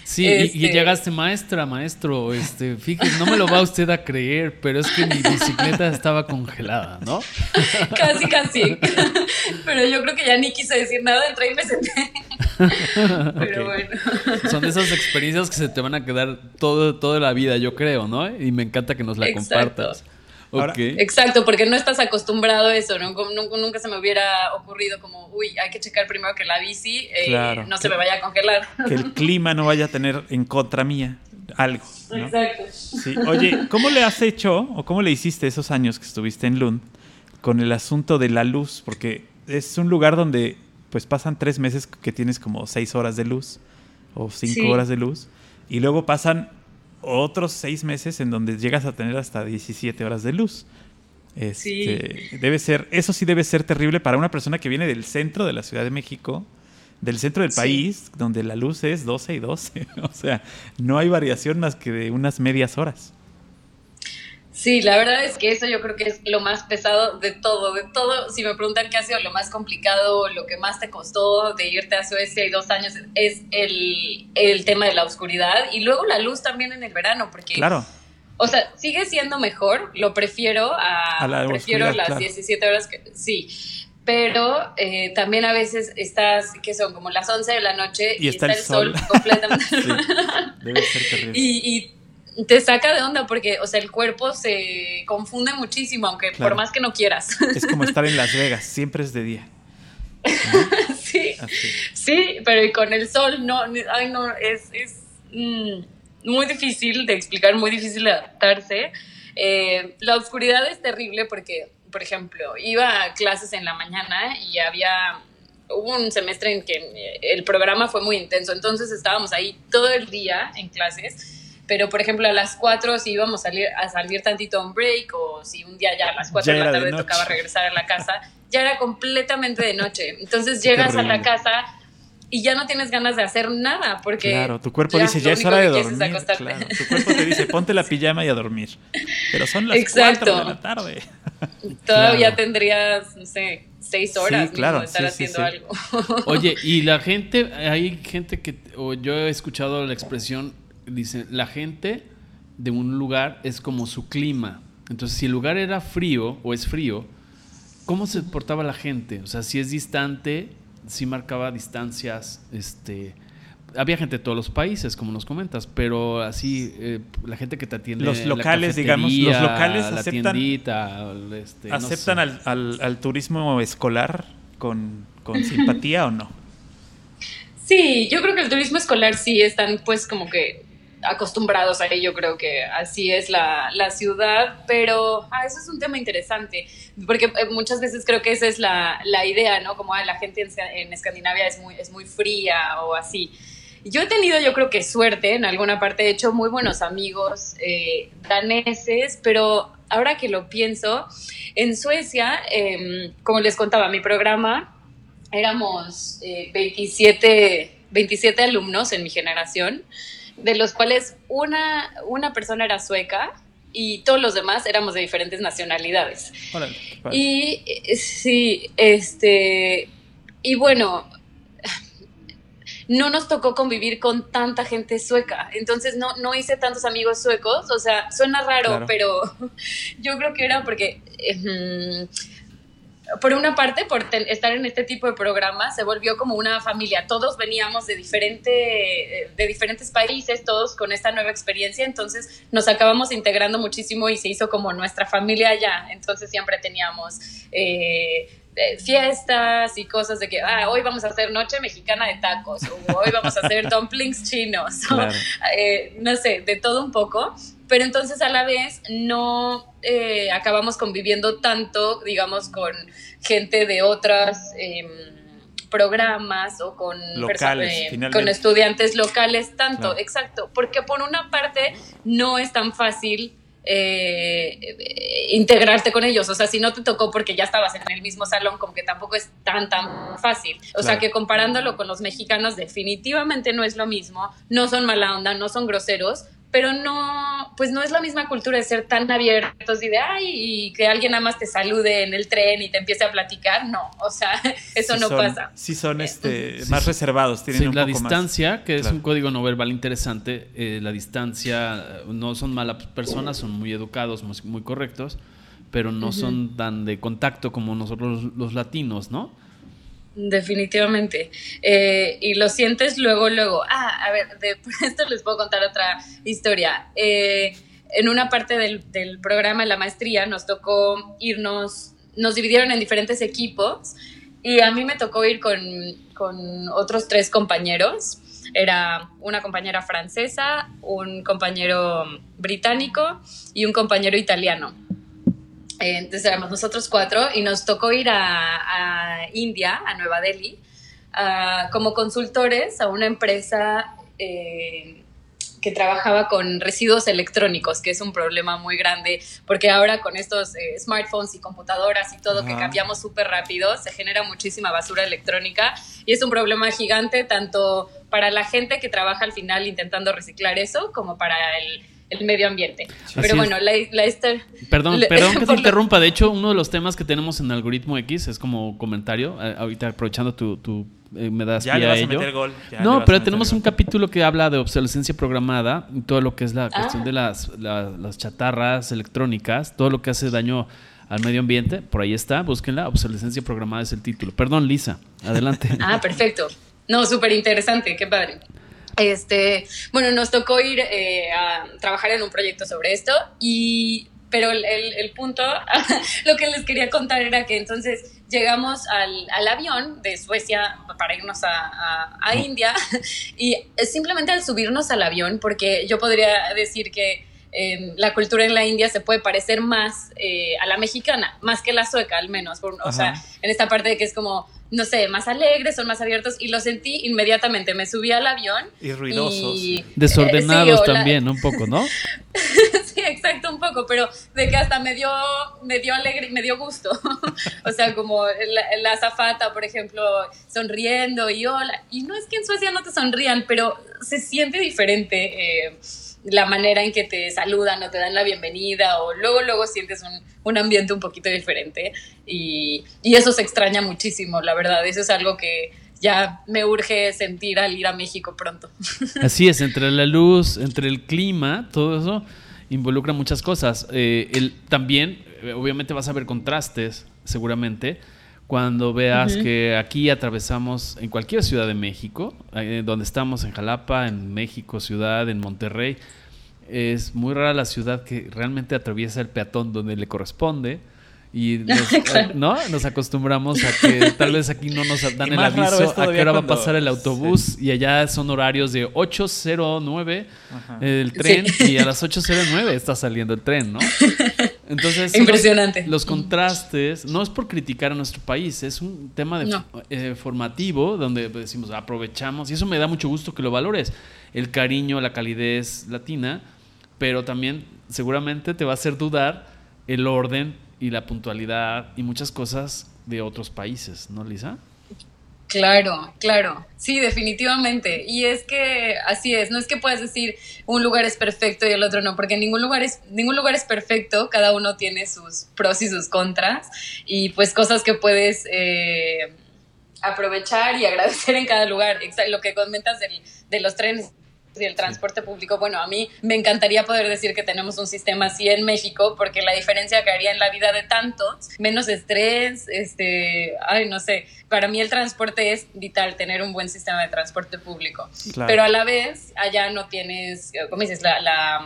Sí, y, Este- llegaste maestra, maestro, este, fíjese, no me lo va usted a creer, pero es que mi bicicleta estaba congelada, ¿no? Casi, casi. Pero yo creo que ya ni quise decir nada, entré y me senté. Pero bueno. Son de esas experiencias que se te van a quedar todo, toda la vida, yo creo, ¿no? Y me encanta que nos la Exacto. compartas. Exacto, porque no estás acostumbrado a eso, ¿no? Como nunca, nunca se me hubiera ocurrido como, uy, hay que checar primero que la bici eh, Claro. no se me vaya a congelar. Que el clima no vaya a tener en contra mía algo. ¿no? Exacto. Sí. Oye, ¿cómo le has hecho o cómo le hiciste esos años que estuviste en Lund con el asunto de la luz? Porque es un lugar donde pues pasan tres meses que tienes como seis horas de luz o cinco Sí. horas de luz y luego pasan otros seis meses en donde llegas a tener hasta 17 horas de luz. Este, Debe ser, eso sí debe ser terrible para una persona que viene del centro de la Ciudad de México, del centro del Sí. país, donde la luz es 12 y 12. O sea, no hay variación más que de unas medias horas. Sí, la verdad es que eso yo creo que es lo más pesado de todo, de todo. Si me preguntan qué ha sido lo más complicado, lo que más te costó de irte a Suecia y dos años, es el, el tema de la oscuridad y luego la luz también en el verano, porque, Claro. o sea, sigue siendo mejor, lo prefiero a, A la prefiero las claro. 17 horas que, sí. Pero eh, también a veces estás, que son como las 11 de la noche Y está el sol. completamente. Sí, debe ser terrible. Y, y te saca de onda porque, o sea, el cuerpo se confunde muchísimo, aunque Claro. por más que no quieras. Es como estar en Las Vegas, siempre es de día. sí, Así. sí, pero y con el sol, no, ay, no, es, es mm, muy difícil de explicar, muy difícil de adaptarse. Eh, la oscuridad es terrible porque, por ejemplo, iba a clases en la mañana y había hubo un semestre en que el programa fue muy intenso, entonces estábamos ahí todo el día en clases, pero por ejemplo a las 4 si íbamos a salir, a salir tantito a un break o si un día ya a las 4 Ya de la de tarde noche. tocaba regresar a la casa, ya era completamente de noche. Entonces llegas a la casa y ya no tienes ganas de hacer nada porque Claro, tu cuerpo dice, lo ya es hora de dormir. acostarte. Claro, tu cuerpo te dice, ponte la pijama y a dormir. Pero son las Exacto. 4 de la tarde. Todavía Claro. tendrías, no sé, seis horas mínimo claro, de estar sí, sí, haciendo sí. algo. Oye, y la gente, hay gente que, o yo he escuchado la expresión, dice, la gente de un lugar es como su clima. Entonces, si el lugar era frío o es frío, ¿cómo se portaba la gente? O sea, si es distante, si marcaba distancias, este... Había gente de todos los países, como nos comentas, pero así, eh, la gente que te atiende. Los la locales, digamos, los locales la aceptan- tiendita, este, no ¿Aceptan sé. al, al- al turismo escolar con, con simpatía o no? Sí, yo creo que el turismo escolar sí están pues como que acostumbrados a ello, creo que así es la, la ciudad, pero ah, eso es un tema interesante, porque eh, muchas veces creo que esa es la, la idea, ¿no? Como ah, la gente en, Sca- en Escandinavia es muy, es muy fría o así. Yo he tenido, yo creo que suerte en alguna parte, he hecho muy buenos amigos eh, daneses, pero ahora que lo pienso, en Suecia, eh, como les contaba, mi programa éramos eh, 27, 27 alumnos en mi generación, de los cuales una, una persona era sueca y todos los demás éramos de diferentes nacionalidades. Y eh, sí, este, y bueno, no nos tocó convivir con tanta gente sueca, entonces no, no hice tantos amigos suecos, o sea, suena raro, Claro. pero yo creo que era porque... eh, por una parte, por estar en este tipo de programas, se volvió como una familia. Todos veníamos de, diferente, eh, de diferentes países, todos con esta nueva experiencia, entonces nos acabamos integrando muchísimo y se hizo como nuestra familia allá. Entonces siempre teníamos eh, eh, fiestas y cosas de que ah, hoy vamos a hacer noche mexicana de tacos, o hoy vamos a hacer dumplings chinos, o, eh, no sé, de todo un poco. Pero entonces a la vez no eh, acabamos conviviendo tanto, digamos, con gente de otros programas o con, Locales, eh, con estudiantes locales tanto, Claro. exacto, porque por una parte no es tan fácil eh, integrarte con ellos, o sea, si no te tocó porque ya estabas en el mismo salón, como que tampoco es tan, tan fácil. O sea, que comparándolo con los mexicanos definitivamente no es lo mismo, no son mala onda, no son groseros, pero no, pues no es la misma cultura de ser tan abiertos y de, ay, y que alguien nada más te salude en el tren y te empiece a platicar, no, o sea, eso no pasa. Sí son este, más reservados, tienen un la poco distancia, que es un código no verbal interesante, eh, la distancia, no son malas personas, son muy educados, muy, correctos, pero no son tan de contacto como nosotros los latinos, ¿no? Definitivamente. Eh, y lo sientes luego, luego. Ah, a ver, de esto les puedo contar otra historia. Eh, en una parte del, programa de la maestría nos tocó irnos, nos dividieron en diferentes equipos y a mí me tocó ir con, con otros tres compañeros. Era una compañera francesa, un compañero británico y un compañero italiano. Entonces éramos nosotros cuatro y nos tocó ir a, India, a Nueva Delhi, como consultores a una empresa eh, que trabajaba con residuos electrónicos, que es un problema muy grande, porque ahora con estos eh, smartphones y computadoras y todo que cambiamos súper rápido, se genera muchísima basura electrónica y es un problema gigante tanto para la gente que trabaja al final intentando reciclar eso, como para el el medio ambiente. Pero bueno, la, la Perdón, perdón que te interrumpa. De hecho, uno de los temas que tenemos en Algoritmo X es como comentario, eh, ahorita aprovechando tu, tu eh, me das ya le vas a, meter gol. no, pero tenemos un capítulo que habla de obsolescencia programada y todo lo que es la cuestión de ah. las, las chatarras electrónicas, todo lo que hace daño al medio ambiente. Por ahí está, búsquenla. Obsolescencia programada es el título. Perdón, Lisa, adelante. ah, perfecto. No, súper interesante, qué padre. Este, bueno, nos tocó ir eh, a trabajar en un proyecto sobre esto y pero el, el, punto, lo que les quería contar era que entonces llegamos al, al avión de Suecia para irnos a, a, India y simplemente al subirnos al avión, porque yo podría decir que em, la cultura en la India se puede parecer más eh, a la mexicana, más que la sueca al menos, o sea, en esta parte de que es como no sé, más alegres, son más abiertos y lo sentí inmediatamente. Me subí al avión. Y ruidosos. Desordenados también, un poco, ¿no? sí, exacto, un poco, pero de que hasta me dio, me dio alegre, me dio gusto. o sea, como la, azafata, por ejemplo, sonriendo y hola. Y no es que en Suecia no te sonrían, pero se siente diferente. Eh, la manera en que te saludan o te dan la bienvenida o luego, luego sientes un, un ambiente un poquito diferente y, y, eso se extraña muchísimo, la verdad, eso es algo que ya me urge sentir al ir a México pronto. Así es, entre la luz, entre el clima, todo eso involucra muchas cosas. Eh, el, también, eh, obviamente vas a ver contrastes, seguramente, cuando veas que aquí atravesamos en cualquier ciudad de México, eh, donde estamos en Jalapa, en México, ciudad, en Monterrey, es muy rara la ciudad que realmente atraviesa el peatón donde le corresponde. Y nos, eh, ¿no? nos acostumbramos a que tal vez aquí no nos dan el aviso a qué hora va a pasar el autobús y allá son horarios de 8.09 el tren y a las 8.09 está saliendo el tren, ¿no? Entonces, Impresionante. Los, contrastes, no es por criticar a nuestro país, es un tema de, eh, formativo donde decimos aprovechamos y eso me da mucho gusto que lo valores, el cariño, la calidez latina, pero también seguramente te va a hacer dudar el orden y la puntualidad y muchas cosas de otros países, ¿no, Lisa? Claro, claro, sí, definitivamente. Y es que así es, no es que puedas decir un lugar es perfecto y el otro no, porque ningún lugar es, ningún lugar es perfecto, cada uno tiene sus pros y sus contras y pues cosas que puedes eh, aprovechar y agradecer en cada lugar. Lo que comentas de los trenes y el transporte público, bueno, a mí me encantaría poder decir que tenemos un sistema así en México, porque la diferencia que haría en la vida de tantos, menos estrés, este, ay, no sé, para mí el transporte es vital, tener un buen sistema de transporte público. Pero a la vez, allá no tienes, ¿cómo dices? La...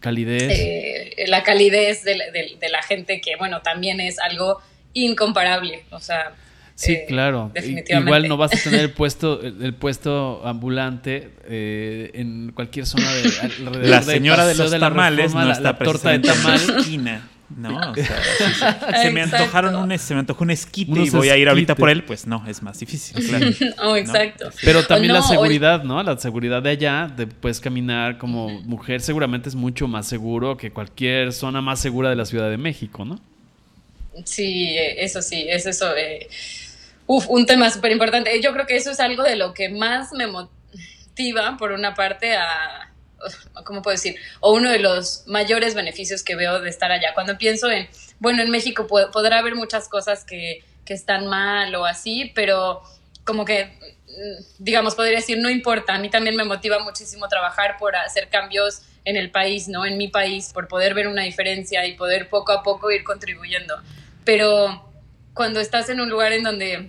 calidez. Eh, la calidez de, de la gente que, bueno, también es algo incomparable, o sea Sí, eh, claro. Igual no vas a tener el puesto, el, puesto ambulante eh, en cualquier zona de alrededor La señora de, los tamales no está la, torta de tamal. Esquina. No, o sea, se me antojaron un, se me antojó un esquite y voy a ir ahorita por él, pues no, es más difícil, claro. oh, exacto. Pero también la seguridad, ¿no? La seguridad de allá, de puedes caminar como mujer, seguramente es mucho más seguro que cualquier zona más segura de la Ciudad de México, ¿no? Sí, eso sí, es eso. Eh, Uf, un tema súper importante. Yo creo que eso es algo de lo que más me motiva, por una parte, a, ¿cómo puedo decir? O uno de los mayores beneficios que veo de estar allá. Cuando pienso en, bueno, en México podrá haber muchas cosas que, que están mal o así, pero como que digamos, podría decir, no importa, a mí también me motiva muchísimo trabajar por hacer cambios en el país, ¿no? En mi país, por poder ver una diferencia y poder poco a poco ir contribuyendo. Pero cuando estás en un lugar en donde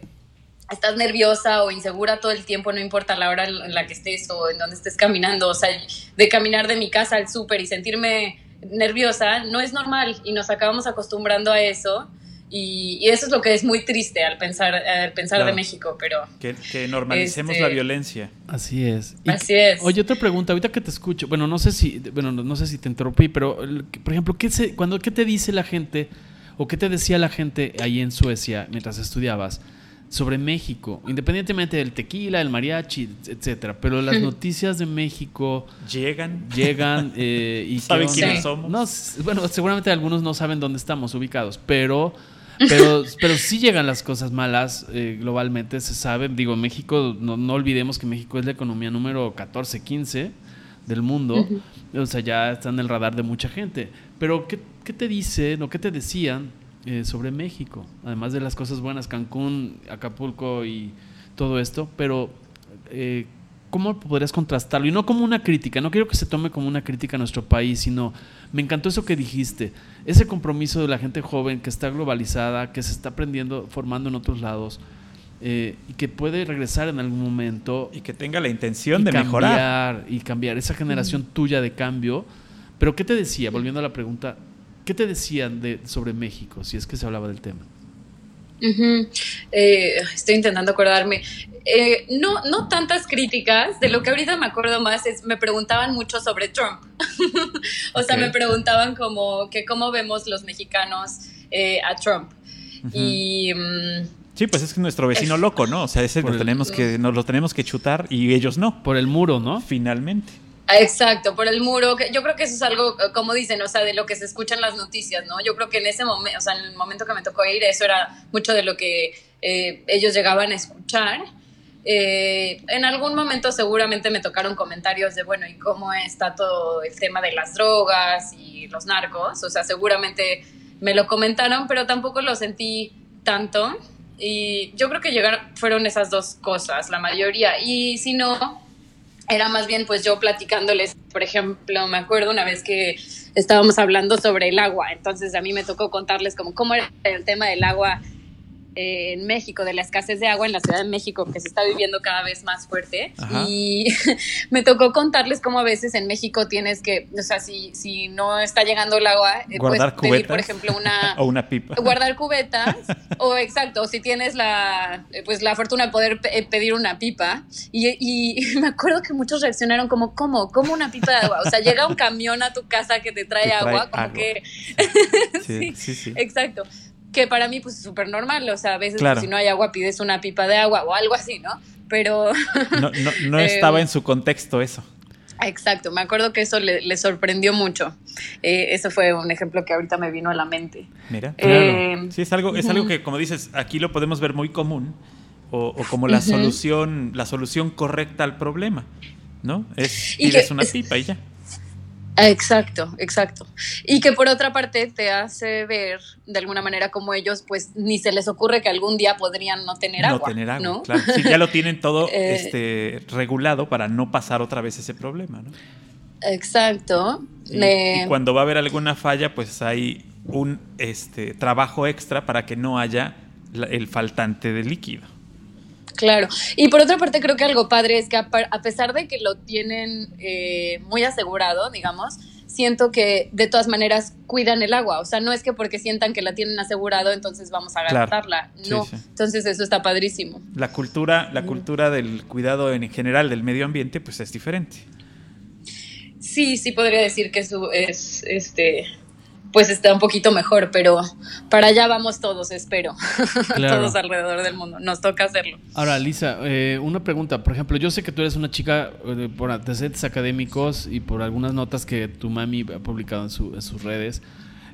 estás nerviosa o insegura todo el tiempo, no importa la hora en la que estés o en donde estés caminando, o sea, de caminar de mi casa al súper y sentirme nerviosa, no es normal y nos acabamos acostumbrando a eso y, eso es lo que es muy triste al pensar, al pensar de México, pero... Que, normalicemos este, la violencia. Así es. así es. Oye, otra pregunta, ahorita que te escucho, bueno, no sé si, bueno, no, sé si te interrumpí, pero, por ejemplo, ¿qué, se, cuando, ¿qué te dice la gente o qué te decía la gente ahí en Suecia mientras estudiabas sobre México? Independientemente del tequila, el mariachi, etcétera, pero las noticias de México... Llegan. Llegan eh, y... ¿Saben quiénes somos? No, bueno, seguramente algunos no saben dónde estamos ubicados, pero... Pero, pero sí llegan las cosas malas eh, globalmente, se sabe. Digo, México, no, no, olvidemos que México es la economía número 14, 15 del mundo. O sea, ya está en el radar de mucha gente. Pero, ¿qué, qué te dicen o qué te decían eh, sobre México? Además de las cosas buenas, Cancún, Acapulco y todo esto. Pero, eh, ¿cómo podrías contrastarlo? Y no como una crítica, no quiero que se tome como una crítica a nuestro país, sino me encantó eso que dijiste, ese compromiso de la gente joven que está globalizada, que se está aprendiendo, formando en otros lados. Eh, y que puede regresar en algún momento. Y que tenga la intención de mejorar. Y cambiar, esa generación tuya de cambio. Pero ¿qué te decía? Volviendo a la pregunta, ¿qué te decían de, sobre México, si es que se hablaba del tema? Eh, estoy intentando acordarme. Eh, no, no tantas críticas, de lo que ahorita me acuerdo más es, me preguntaban mucho sobre Trump. o sea, me preguntaban como que cómo vemos los mexicanos eh, a Trump. Y... Mm, sí, pues es que nuestro vecino loco, ¿no? O sea, ese lo tenemos que, nos lo tenemos que chutar y ellos no. Por el muro, ¿no? Finalmente. Exacto, por el muro. Yo creo que eso es algo, como dicen, o sea, de lo que se escucha en las noticias, ¿no? Yo creo que en ese momento, o sea, en el momento que me tocó ir, eso era mucho de lo que eh, ellos llegaban a escuchar. Eh, en algún momento seguramente me tocaron comentarios de, bueno, ¿y cómo está todo el tema de las drogas y los narcos? O sea, seguramente me lo comentaron, pero tampoco lo sentí tanto. Y yo creo que llegaron, fueron esas dos cosas, la mayoría. Y si no, era más bien pues yo platicándoles, por ejemplo, me acuerdo una vez que estábamos hablando sobre el agua, entonces a mí me tocó contarles como cómo era el tema del agua eh, en México, de la escasez de agua en la Ciudad de México, que se está viviendo cada vez más fuerte. Y me tocó contarles cómo a veces en México tienes que, o sea, si, si no está llegando el agua, eh, guardar puedes pedir, por ejemplo, una... o una pipa. Guardar cubetas, o exacto, o si tienes la, eh, pues, la fortuna de poder pedir una pipa. Y, y, me acuerdo que muchos reaccionaron como, ¿cómo? ¿Cómo una pipa de agua? O sea, llega un camión a tu casa que te trae, agua, como que... sí, sí, sí, exacto que para mí pues es súper normal, o sea, a veces pues, si no hay agua pides una pipa de agua o algo así, ¿no? Pero... no, no, no estaba en su contexto eso. Exacto, me acuerdo que eso le, sorprendió mucho. Eh, eso fue un ejemplo que ahorita me vino a la mente. Mira, eh, sí, es algo, es algo que, como dices, aquí lo podemos ver muy común o, como la solución, la solución correcta al problema, ¿no? Es pides una pipa y ya. Exacto, exacto. Y que por otra parte te hace ver de alguna manera como ellos pues ni se les ocurre que algún día podrían no tener agua. No tener agua, claro. Sí, ya lo tienen todo eh, este, regulado para no pasar otra vez ese problema, ¿no? Exacto. Y, cuando va a haber alguna falla, pues hay un este, trabajo extra para que no haya el faltante de líquido. Claro. Y por otra parte, creo que algo padre es que a, pesar de que lo tienen eh, muy asegurado, digamos, siento que de todas maneras cuidan el agua. O sea, no es que porque sientan que la tienen asegurado, entonces vamos a gastarla. no. Entonces eso está padrísimo. La cultura, la cultura del cuidado en general del medio ambiente, pues es diferente. Sí, sí podría decir que eso es este pues está un poquito mejor, pero para allá vamos todos, espero. todos alrededor del mundo. Nos toca hacerlo. Ahora, Lisa, eh, una pregunta. Por ejemplo, yo sé que tú eres una chica eh, por antecedentes académicos y por algunas notas que tu mami ha publicado en, sus redes.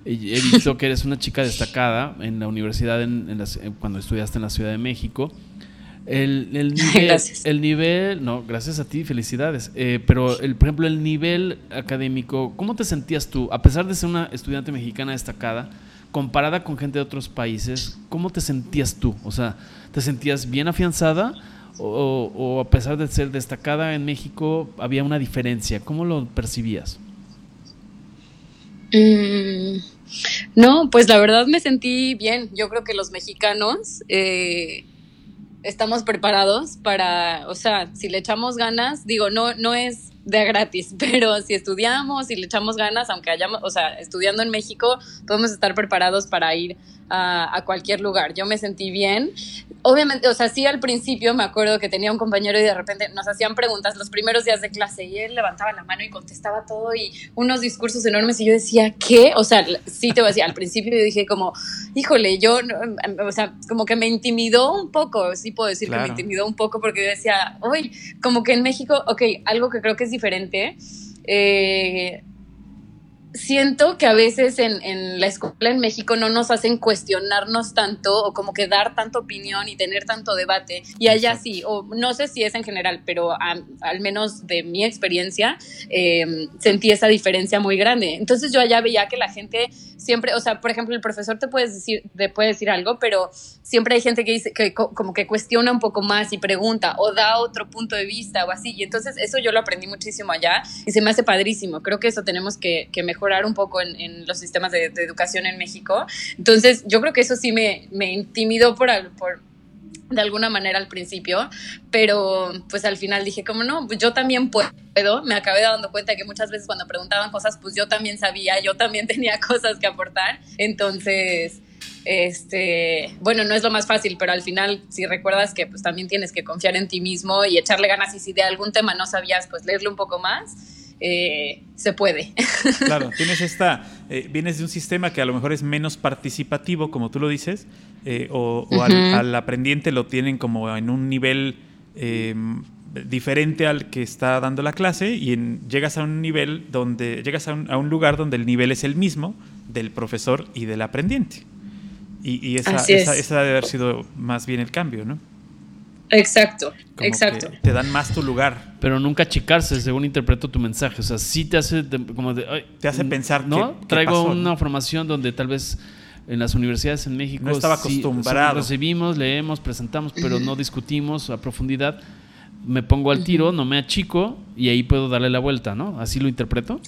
He visto que eres una chica destacada en la universidad en, cuando estudiaste en la Ciudad de México. El, nivel, el nivel, no, gracias a ti, felicidades. Eh, pero, el, por ejemplo, el nivel académico, ¿cómo te sentías tú? A pesar de ser una estudiante mexicana destacada, comparada con gente de otros países, ¿cómo te sentías tú? O sea, ¿te sentías bien afianzada o, a pesar de ser destacada en México había una diferencia? ¿Cómo lo percibías? Mm, no, pues la verdad me sentí bien. Yo creo que los mexicanos eh, estamos preparados para, o sea, si le echamos ganas, digo, no, no es de gratis, pero si estudiamos y le echamos ganas, aunque hayamos, o sea, estudiando en México, podemos estar preparados para ir a, cualquier lugar. Yo me sentí bien. Obviamente, o sea, sí al principio me acuerdo que tenía un compañero y de repente nos hacían preguntas los primeros días de clase y él levantaba la mano y contestaba todo y unos discursos enormes y yo decía, ¿qué? O sea, sí te voy a decir, al principio yo dije como, híjole, yo, o sea, como que me intimidó un poco, sí puedo decir que me intimidó un poco porque yo decía, uy, como que en México, ok, algo que creo que es diferente. Eh, siento que a veces en, en, la escuela en México no nos hacen cuestionarnos tanto o como que dar tanta opinión y tener tanto debate. Y allá sí, o no sé si es en general, pero al menos de mi experiencia, em, sentí esa diferencia muy grande. Entonces yo allá veía que la gente siempre, o sea, por ejemplo, el profesor te puede decir, te puede decir algo, pero siempre hay gente que dice, que como que cuestiona un poco más y pregunta o da otro punto de vista o así. Y entonces eso yo lo aprendí muchísimo allá y se me hace padrísimo. Creo que eso tenemos que, que mejorar un poco en, los sistemas de, educación en México. Entonces, yo creo que eso sí me, intimidó por, por, de alguna manera al principio, pero pues al final dije, como no, pues yo también puedo. Me acabé dando cuenta que muchas veces cuando preguntaban cosas, pues yo también sabía, yo también tenía cosas que aportar. Entonces, este, bueno, no es lo más fácil, pero al final, si recuerdas que pues también tienes que confiar en ti mismo y echarle ganas y si de algún tema no sabías, pues leerlo un poco más eh, se puede. Claro, tienes esta, eh, vienes de un sistema que a lo mejor es menos participativo, como tú lo dices, eh, o, al, aprendiente lo tienen como en un nivel em, diferente al que está dando la clase y llegas a un nivel donde, llegas a un, lugar donde el nivel es el mismo del profesor y del aprendiente. Y, esa, esa debe haber sido más bien el cambio, ¿no? Exacto, exacto. Te dan más tu lugar. Pero nunca achicarse, según interpreto tu mensaje. O sea, sí te hace como de, te hace pensar ¿no? Traigo una formación donde tal vez en las universidades en México no estaba acostumbrado. recibimos, leemos, presentamos, pero no discutimos a profundidad. Me pongo al tiro, no me achico y ahí puedo darle la vuelta, ¿no? Así lo interpreto.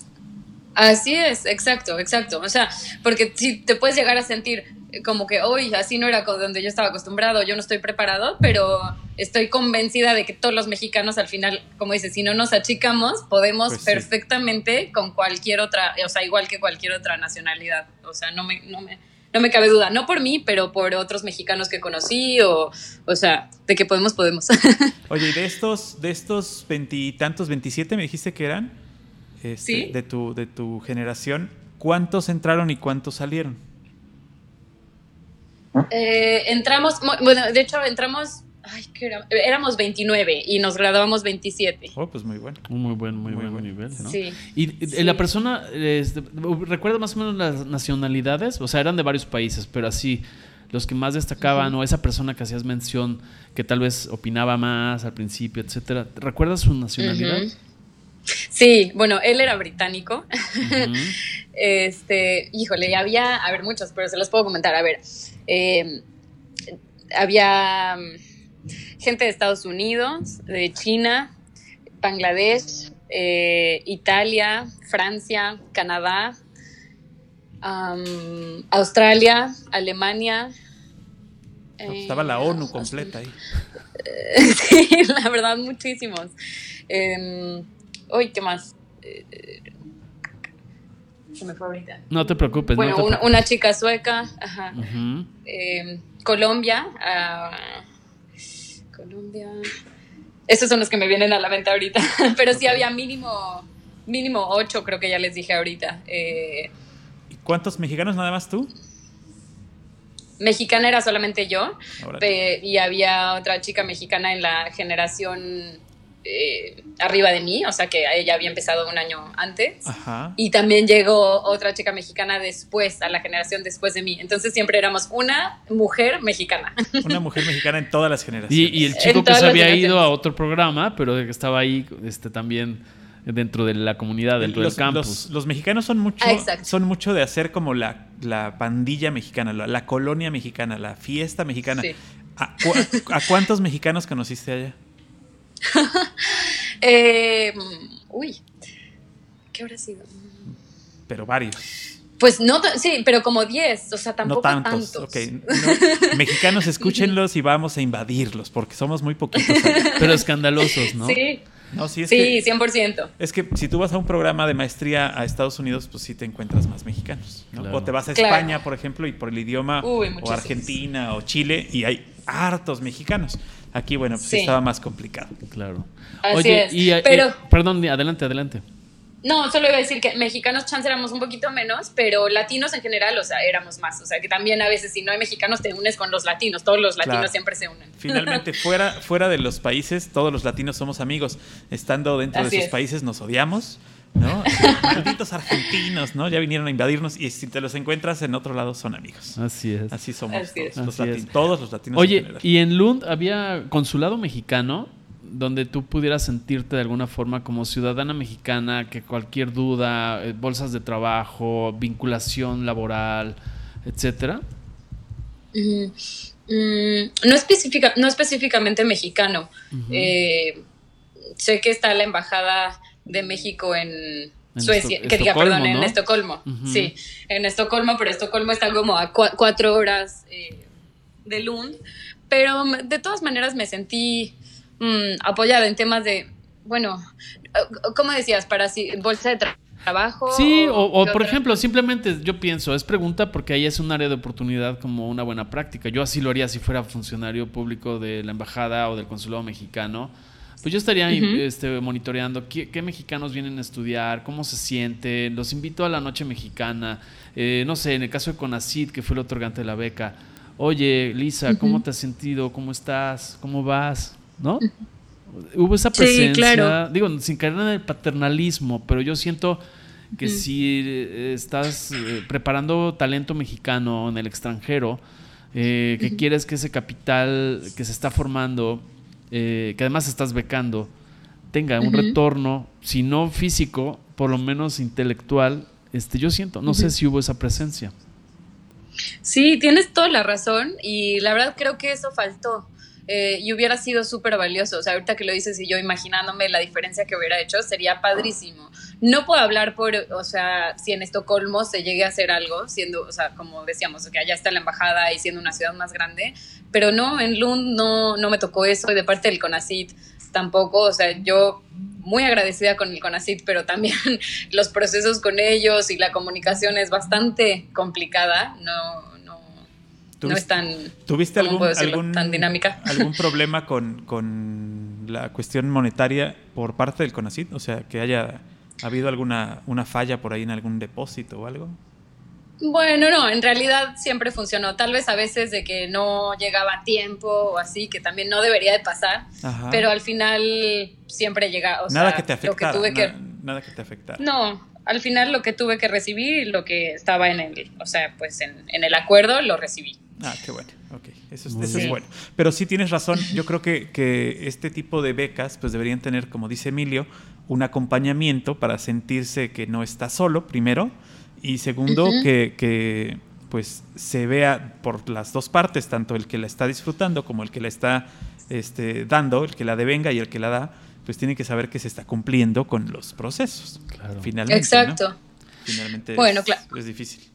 Así es, exacto, exacto. O sea, porque si te puedes llegar a sentir como que, hoy así no era donde yo estaba acostumbrado, yo no estoy preparado, pero estoy convencida de que todos los mexicanos al final, como dices, si no nos achicamos, podemos pues perfectamente con cualquier otra, o sea, igual que cualquier otra nacionalidad. O sea, no me, no me, no me cabe duda, no por mí, pero por otros mexicanos que conocí, o, o sea, de que podemos, podemos. Oye, y de estos, de estos veintitantos, veintisiete me dijiste que eran, este, de, tu, de tu generación, ¿cuántos entraron y cuántos salieron? Eh, entramos, bueno, de hecho entramos, ay, ¿qué era? éramos 29 y nos graduamos 27. Oh, pues muy bueno. muy buen, muy, buen nivel, ¿no? Sí. Y la persona, este, ¿recuerda más o menos las nacionalidades? O sea, eran de varios países, pero así, los que más destacaban, o esa persona que hacías mención, que tal vez opinaba más al principio, etcétera, ¿recuerdas su nacionalidad? Sí, bueno, él era británico. este, híjole, había, a ver, muchos, pero se los puedo comentar. A ver, eh, había mm, gente de Estados Unidos, de China, Bangladesh, eh, Italia, Francia, Canadá, Australia, Alemania. Estaba la eh, ONU completa ahí. sí, la verdad, muchísimos. Uy, ¿qué más? se me fue ahorita. No te preocupes. Bueno, una, chica sueca, ajá. Em, Colombia, uh, Colombia. Esos son los que me vienen a la mente ahorita, pero sí había mínimo, mínimo ocho, creo que ya les dije ahorita. Eh, ¿Cuántos mexicanos nada más tú? Mexicana era solamente yo, y había otra chica mexicana en la generación eh, arriba de mí, o sea que ella había empezado un año antes. Ajá. Y también llegó otra chica mexicana después, a la generación después de mí. Entonces siempre éramos una mujer mexicana. Una mujer mexicana en todas las generaciones. Y, el chico que se había ido a otro programa, pero que estaba ahí este, también dentro de la comunidad, dentro del campus. Los, mexicanos son mucho, son mucho de hacer como la, la pandilla mexicana, la, colonia mexicana, la fiesta mexicana. ¿A, cuántos mexicanos conociste allá? Eh, uy, ¿qué habrá sido? Pero varios. Pues no, sí, pero como 10, o sea, tampoco no tantos. mexicanos, escúchenlos y vamos a invadirlos, porque somos muy poquitos. Pero escandalosos, ¿no? Sí, sí, sí 100%. Es que si tú vas a un programa de maestría a Estados Unidos, pues sí te encuentras más mexicanos. O te vas a España, por ejemplo, y por el idioma, o Argentina, o Chile, y hay hartos mexicanos. Aquí, bueno, pues estaba más complicado. Claro. Oye, y, eh, pero, perdón, adelante, adelante. No, solo iba a decir que mexicanos chance éramos un poquito menos, pero latinos en general, o sea, éramos más. O sea, que también a veces si no hay mexicanos te unes con los latinos, todos los latinos siempre se unen. Finalmente, fuera, fuera de los países, todos los latinos somos amigos. Estando dentro de sus países nos odiamos, ¿no? Malditos argentinos, ¿no? Ya vinieron a invadirnos y si te los encuentras en otro lado son amigos. Así es. Así somos todos, todos los latinos. Oye, y en Lund había consulado mexicano donde tú pudieras sentirte de alguna forma como ciudadana mexicana, que cualquier duda, eh, bolsas de trabajo, vinculación laboral, etcétera? Mm, no, específica, no específicamente mexicano. Eh, sé que está la embajada de México en, Suecia, que diga, perdón, en Estocolmo. Sí, en Estocolmo, pero Estocolmo está como a cuatro horas eh, de Lund. Pero de todas maneras me sentí mm, apoyada en temas de, bueno, ¿cómo decías? Para si, bolsa de trabajo. Sí, o, por ejemplo, simplemente yo pienso, es pregunta porque ahí es un área de oportunidad como una buena práctica. Yo así lo haría si fuera funcionario público de la embajada o del consulado mexicano. Pues yo estaría este, monitoreando qué, mexicanos vienen a estudiar, cómo se sienten, los invito a la noche mexicana, eh, no sé, en el caso de Conacid, que fue el otorgante de la beca, oye, Lisa, ¿cómo te has sentido? ¿Cómo estás? ¿Cómo vas? ¿no? Hubo esa presencia, digo, sin caer en el paternalismo, pero yo siento que si eh, estás eh, preparando talento mexicano en el extranjero, eh, que quieres que ese capital que se está formando, que además estás becando, tenga un retorno, si no físico, por lo menos intelectual, este, yo siento, no sé si hubo esa presencia. Sí, tienes toda la razón y la verdad creo que eso faltó. Eh, y hubiera sido súper valioso. O sea, ahorita que lo dices y yo imaginándome la diferencia que hubiera hecho, sería padrísimo. No puedo hablar por, o sea, si en Estocolmo se llegue a hacer algo, siendo, o sea, como decíamos, que allá está la embajada y siendo una ciudad más grande, pero no, en Lund no, no me tocó eso y de parte del CONACIT tampoco, o sea, yo muy agradecida con el CONACIT, pero también los procesos con ellos y la comunicación es bastante complicada, no, no es tan, ¿tuviste algún, tan dinámica. algún problema con, la cuestión monetaria por parte del CONACIT? O sea, que haya habido alguna una falla por ahí en algún depósito o algo. Bueno, no, en realidad siempre funcionó. Tal vez a veces de que no llegaba a tiempo o así, que también no debería de pasar, pero al final siempre llega. nada que te afectara. nada, que te afectara. No, al final lo que tuve que recibir y lo que estaba en el, o sea, pues en, en el acuerdo lo recibí. Ah, qué bueno. Ok, eso, es, bueno. Pero sí tienes razón. Yo creo que, que, este tipo de becas pues deberían tener, como dice Emilio, un acompañamiento para sentirse que no está solo, primero. Y segundo, que, que, pues se vea por las dos partes, tanto el que la está disfrutando como el que la está este, dando, el que la devenga y el que la da, pues tiene que saber que se está cumpliendo con los procesos. Claro. Finalmente. Exacto. Finalmente bueno, claro. es difícil.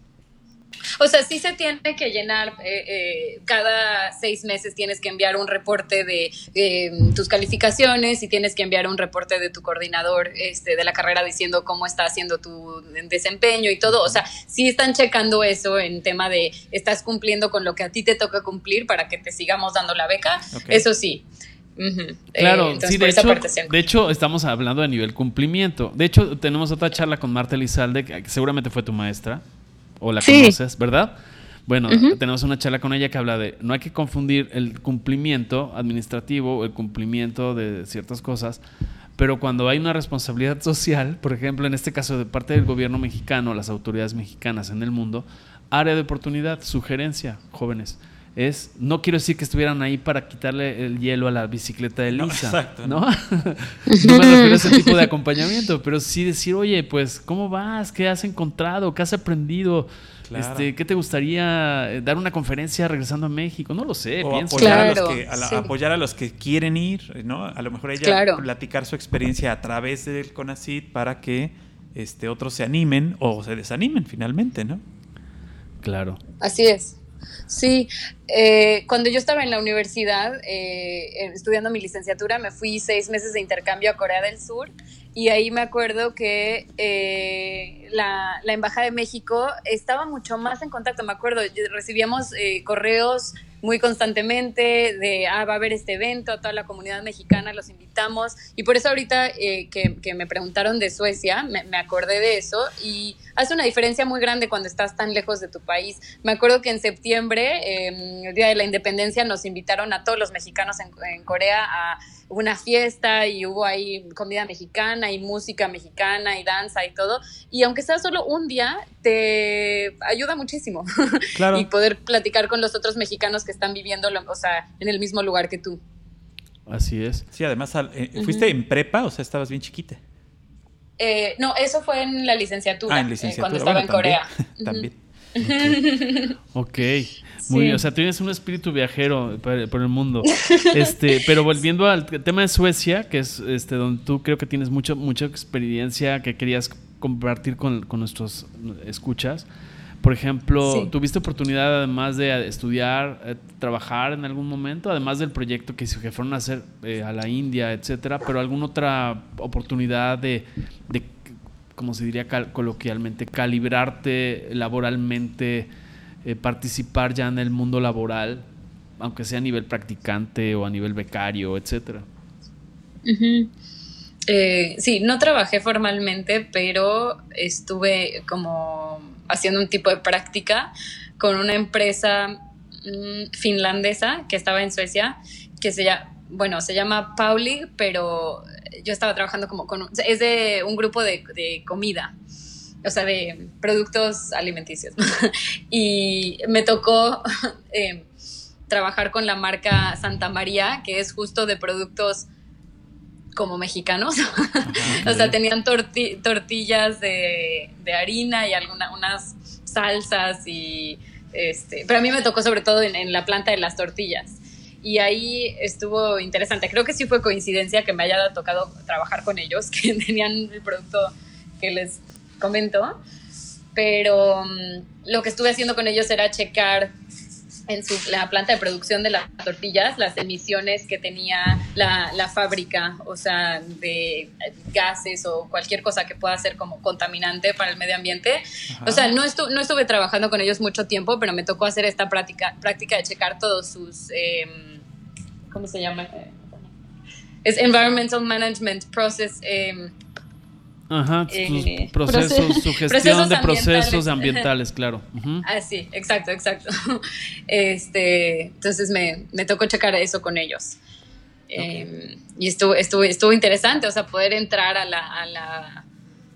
O sea, sí se tiene que llenar, eh, eh, cada seis meses tienes que enviar un reporte de eh, tus calificaciones y tienes que enviar un reporte de tu coordinador este, de la carrera diciendo cómo está haciendo tu desempeño y todo. O sea, sí están checando eso en tema de estás cumpliendo con lo que a ti te toca cumplir para que te sigamos dando la beca. Eso sí. Claro, sí, de hecho, de hecho, estamos hablando de nivel cumplimiento. De hecho, tenemos otra charla con Marta Elizalde, que seguramente fue tu maestra o la conoces, ¿verdad? Bueno, tenemos una charla con ella que habla de no hay que confundir el cumplimiento administrativo o el cumplimiento de ciertas cosas, pero cuando hay una responsabilidad social, por ejemplo, en este caso de parte del gobierno mexicano, las autoridades mexicanas en el mundo, área de oportunidad, sugerencia, jóvenes es, no quiero decir que estuvieran ahí para quitarle el hielo a la bicicleta de Lisa, no, exacto, ¿no? no me refiero a ese tipo de acompañamiento, pero sí decir, oye, pues, ¿cómo vas? ¿Qué has encontrado? ¿Qué has aprendido? Este, ¿Qué te gustaría eh, dar una conferencia regresando a México? No lo sé, o Apoyar, a los que, apoyar a los que quieren ir, ¿no? A lo mejor ella platicar su experiencia a través del CONACID para que este, otros se animen o se desanimen finalmente, ¿no? Claro. Así es. Sí, eh, cuando yo estaba en la universidad eh, estudiando mi licenciatura, me fui seis meses de intercambio a Corea del Sur y ahí me acuerdo que eh, la, la, Embajada de México estaba mucho más en contacto, me acuerdo, recibíamos correos muy constantemente de, ah, va a haber este evento, a toda la comunidad mexicana los invitamos. Y por eso ahorita eh, que, que, me preguntaron de Suecia, me, me, acordé de eso y hace una diferencia muy grande cuando estás tan lejos de tu país. Me acuerdo que en septiembre, em, el Día de la Independencia, nos invitaron a todos los mexicanos en, en Corea a una fiesta y hubo ahí comida mexicana y música mexicana y danza y todo. Y aunque sea solo un día, te ayuda muchísimo. Claro. y poder platicar con los otros mexicanos que están viviendo, o sea, en el mismo lugar que tú. Así es. Sí, además, eh, ¿fuiste en prepa o sea, estabas bien chiquita? Eh, no, eso fue en la licenciatura, ah, en licenciatura. cuando estaba en Corea. también. ok. Muy bien, o sea, tienes un espíritu viajero por, el mundo. Este, pero volviendo al tema de Suecia, que es este donde tú creo que tienes mucho, mucha experiencia que querías compartir con, nuestros escuchas. Por ejemplo, ¿tuviste oportunidad además de estudiar, eh, trabajar en algún momento, además del proyecto que, que fueron a hacer eh, a la India, etcétera, pero alguna otra oportunidad de, de como se diría coloquialmente, calibrarte laboralmente? Eh, participar ya en el mundo laboral, aunque sea a nivel practicante o a nivel becario, etcétera. Eh, sí, no trabajé formalmente, pero estuve como haciendo un tipo de práctica con una empresa mm, finlandesa que estaba en Suecia, que se llama, bueno, se llama Pauli, pero yo estaba trabajando como con, es de un grupo de, comida o sea, de productos alimenticios. y me tocó eh, trabajar con la marca Santa María, que es justo de productos como mexicanos. o sea, tenían tortillas de, harina y algunas unas salsas y... Este, pero a mí me tocó sobre todo en, en la planta de las tortillas y ahí estuvo interesante. Creo que sí fue coincidencia que me haya tocado trabajar con ellos, que tenían el producto que les comento, pero mm, lo que estuve haciendo con ellos era checar en su, la planta de producción de las tortillas las emisiones que tenía la, la fábrica, o sea, de gases o cualquier cosa que pueda ser como contaminante para el medio ambiente. O sea, no, no estuve trabajando con ellos mucho tiempo, pero me tocó hacer esta práctica, práctica de checar todos sus, em, ¿cómo se llama? Es Environmental Management Process. Eh, Ajá, eh, procesos, su gestión de procesos ambientales, claro. Ah, sí, exacto, exacto. Este, entonces me, me tocó checar eso con ellos. Em, y estuvo, estuvo, estuvo interesante, o sea, poder entrar a la, a la,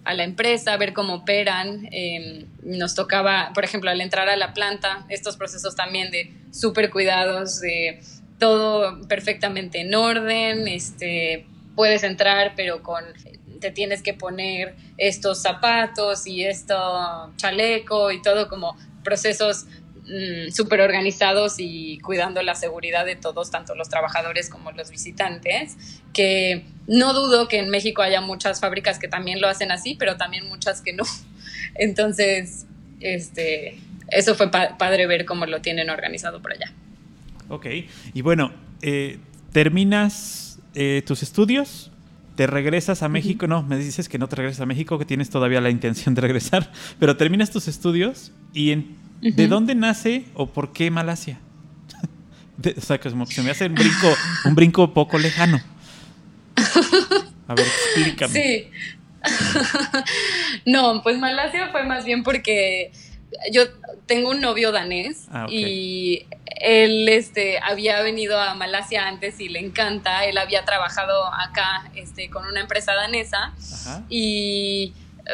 a la empresa, ver cómo operan. Em, nos tocaba, por ejemplo, al entrar a la planta, estos procesos también de súper cuidados, de todo perfectamente en orden, este, puedes entrar, pero con te tienes que poner estos zapatos y esto chaleco y todo como procesos mm, súper organizados y cuidando la seguridad de todos, tanto los trabajadores como los visitantes, que no dudo que en México haya muchas fábricas que también lo hacen así, pero también muchas que no. Entonces, este, eso fue padre ver cómo lo tienen organizado por allá. Ok, y bueno, eh, terminas eh, tus estudios, te regresas a México, no, me dices que no te regresas a México, que tienes todavía la intención de regresar, pero terminas tus estudios y en, ¿de dónde nace o por qué Malasia? o sea, que se me hace un brinco, un brinco poco lejano. A ver, explícame. Sí. no, pues Malasia fue más bien porque yo tengo un novio danés Ah, y él este, había venido a Malasia antes y le encanta. Él había trabajado acá este, con una empresa danesa Ajá. y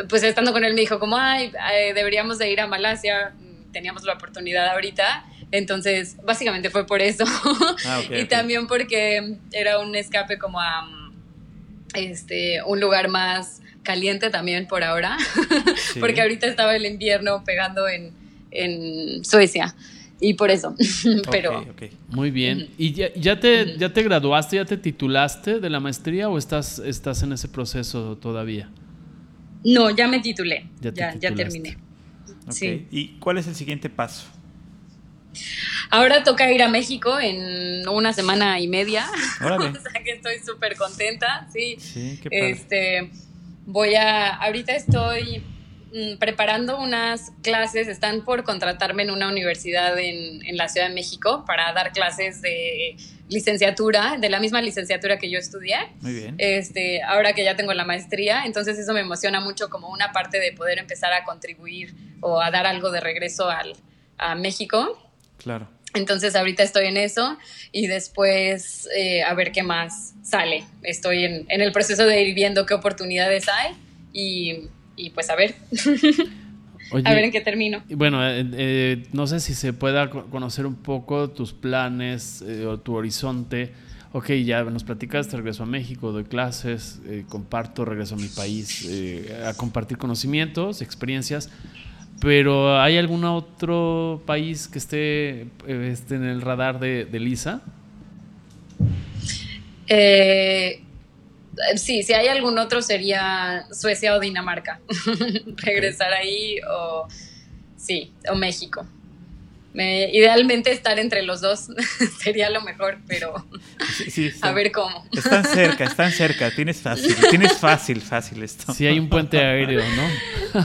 pues estando con él me dijo como, ay, eh, deberíamos de ir a Malasia, teníamos la oportunidad ahorita. Entonces, básicamente fue por eso. Ah, y también porque era un escape como a este, un lugar más caliente también por ahora. Sí. porque ahorita estaba el invierno pegando en, en Suecia. Y por eso. Pero. Muy bien. ¿Y ya, ya te, ya te graduaste, ya te titulaste de la maestría o estás, estás en ese proceso todavía? no, ya me titulé. Ya Ya, te ya, titulaste. terminé. Sí. ¿Y cuál es el siguiente paso? Ahora toca ir a México en una semana y media. Órale. o sea que estoy súper contenta, sí. Sí, qué padre. Este, voy a, ahorita estoy mm, preparando unas clases, están por contratarme en una universidad en, en la Ciudad de México para dar clases de licenciatura, de la misma licenciatura que yo estudié. Muy bien. Este, ahora que ya tengo la maestría, entonces eso me emociona mucho como una parte de poder empezar a contribuir o a dar algo de regreso al, a México. Claro. Entonces ahorita estoy en eso y después eh, a ver qué más sale. Estoy en, en el proceso de ir viendo qué oportunidades hay y, y pues a ver, Oye, a ver en qué termino. Bueno, eh, eh, no sé si se pueda co- conocer un poco tus planes eh, o tu horizonte. Ok, ya nos platicaste, regreso a México, doy clases, eh, comparto, regreso a mi país eh, a compartir conocimientos, experiencias. Pero ¿hay algún otro país que esté, eh, esté en el radar de, de Lisa? Eh, sí, si hay algún otro sería Suecia o Dinamarca. Regresar ahí o sí, o México. Me- idealmente estar entre los dos sería lo mejor, pero Sí, sí, a ver cómo. Están cerca, están cerca. Tienes fácil, tienes fácil, fácil esto. Si hay un puente aéreo, ¿no?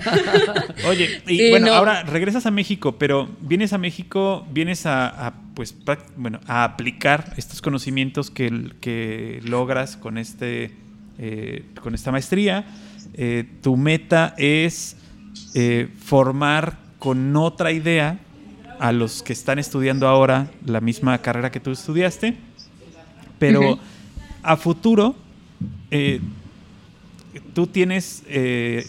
Oye, y Sí, bueno, no. ahora regresas a México, pero vienes a México, vienes a, a, pues, bueno, a aplicar estos conocimientos que, que logras con, este, eh, con esta maestría. Eh, tu meta es eh, formar con otra idea a los que están estudiando ahora la misma carrera que tú estudiaste, pero a futuro eh, tú tienes eh,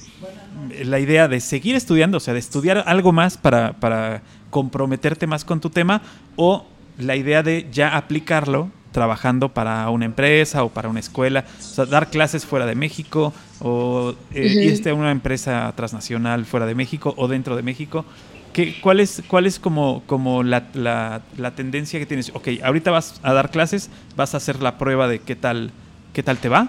la idea de seguir estudiando, o sea, de estudiar algo más para, para comprometerte más con tu tema, o la idea de ya aplicarlo trabajando para una empresa o para una escuela, o sea, dar clases fuera de México o eh, irte a una empresa transnacional fuera de México o dentro de México. ¿Qué, cuál, es, ¿Cuál es como, como la, la- la tendencia que tienes? Ok, ahorita vas a dar clases, vas a hacer la prueba de qué tal, qué tal te va.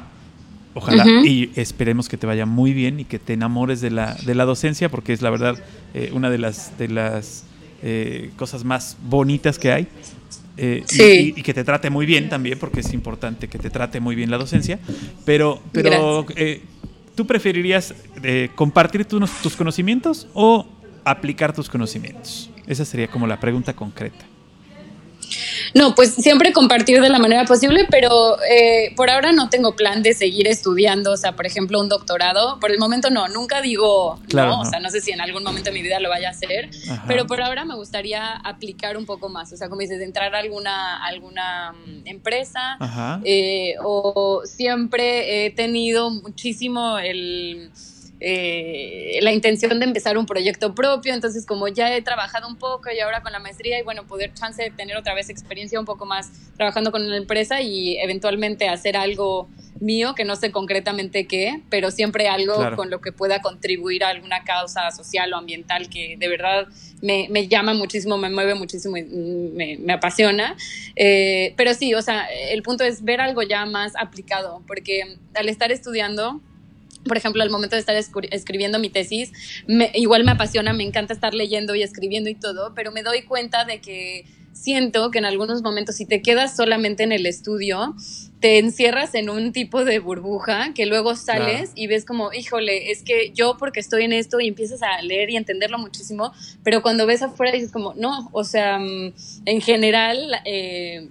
Ojalá y esperemos que te vaya muy bien y que te enamores de la, de la docencia, porque es la verdad eh, una de las, de las eh, cosas más bonitas que hay. Eh, y- Sí. y, y que te trate muy bien también, porque es importante que te trate muy bien la docencia. Pero, pero ¿tú preferirías compartir tu- tus conocimientos o aplicar tus conocimientos? Esa sería como la pregunta concreta. No, pues siempre compartir de la manera posible, pero eh, por ahora no tengo plan de seguir estudiando, o sea, por ejemplo, un doctorado. Por el momento no, nunca digo, Claro, no, no. o sea, no sé si en algún momento de mi vida lo vaya a hacer, Ajá. pero por ahora me gustaría aplicar un poco más, o sea, como dices, entrar a alguna, alguna mm, empresa. Ajá. eh, o siempre he tenido muchísimo el, eh, la intención de empezar un proyecto propio, entonces como ya he trabajado un poco y ahora con la maestría y bueno, poder chance de tener otra vez experiencia un poco más trabajando con una empresa y eventualmente hacer algo mío, que no sé concretamente qué, pero siempre algo Claro. con lo que pueda contribuir a alguna causa social o ambiental que de verdad me, me llama muchísimo, me mueve muchísimo y me, me apasiona. Eh, pero sí, o sea, el punto es ver algo ya más aplicado, porque al estar estudiando, por ejemplo, al momento de estar escri- escribiendo mi tesis, me- igual me apasiona, me encanta estar leyendo y escribiendo y todo, pero me doy cuenta de que siento que en algunos momentos si te quedas solamente en el estudio, te encierras en un tipo de burbuja que luego sales Claro. y ves como, híjole, es que yo porque estoy en esto y empiezas a leer y entenderlo muchísimo, pero cuando ves afuera dices como, no, o sea, mm, en general... eh,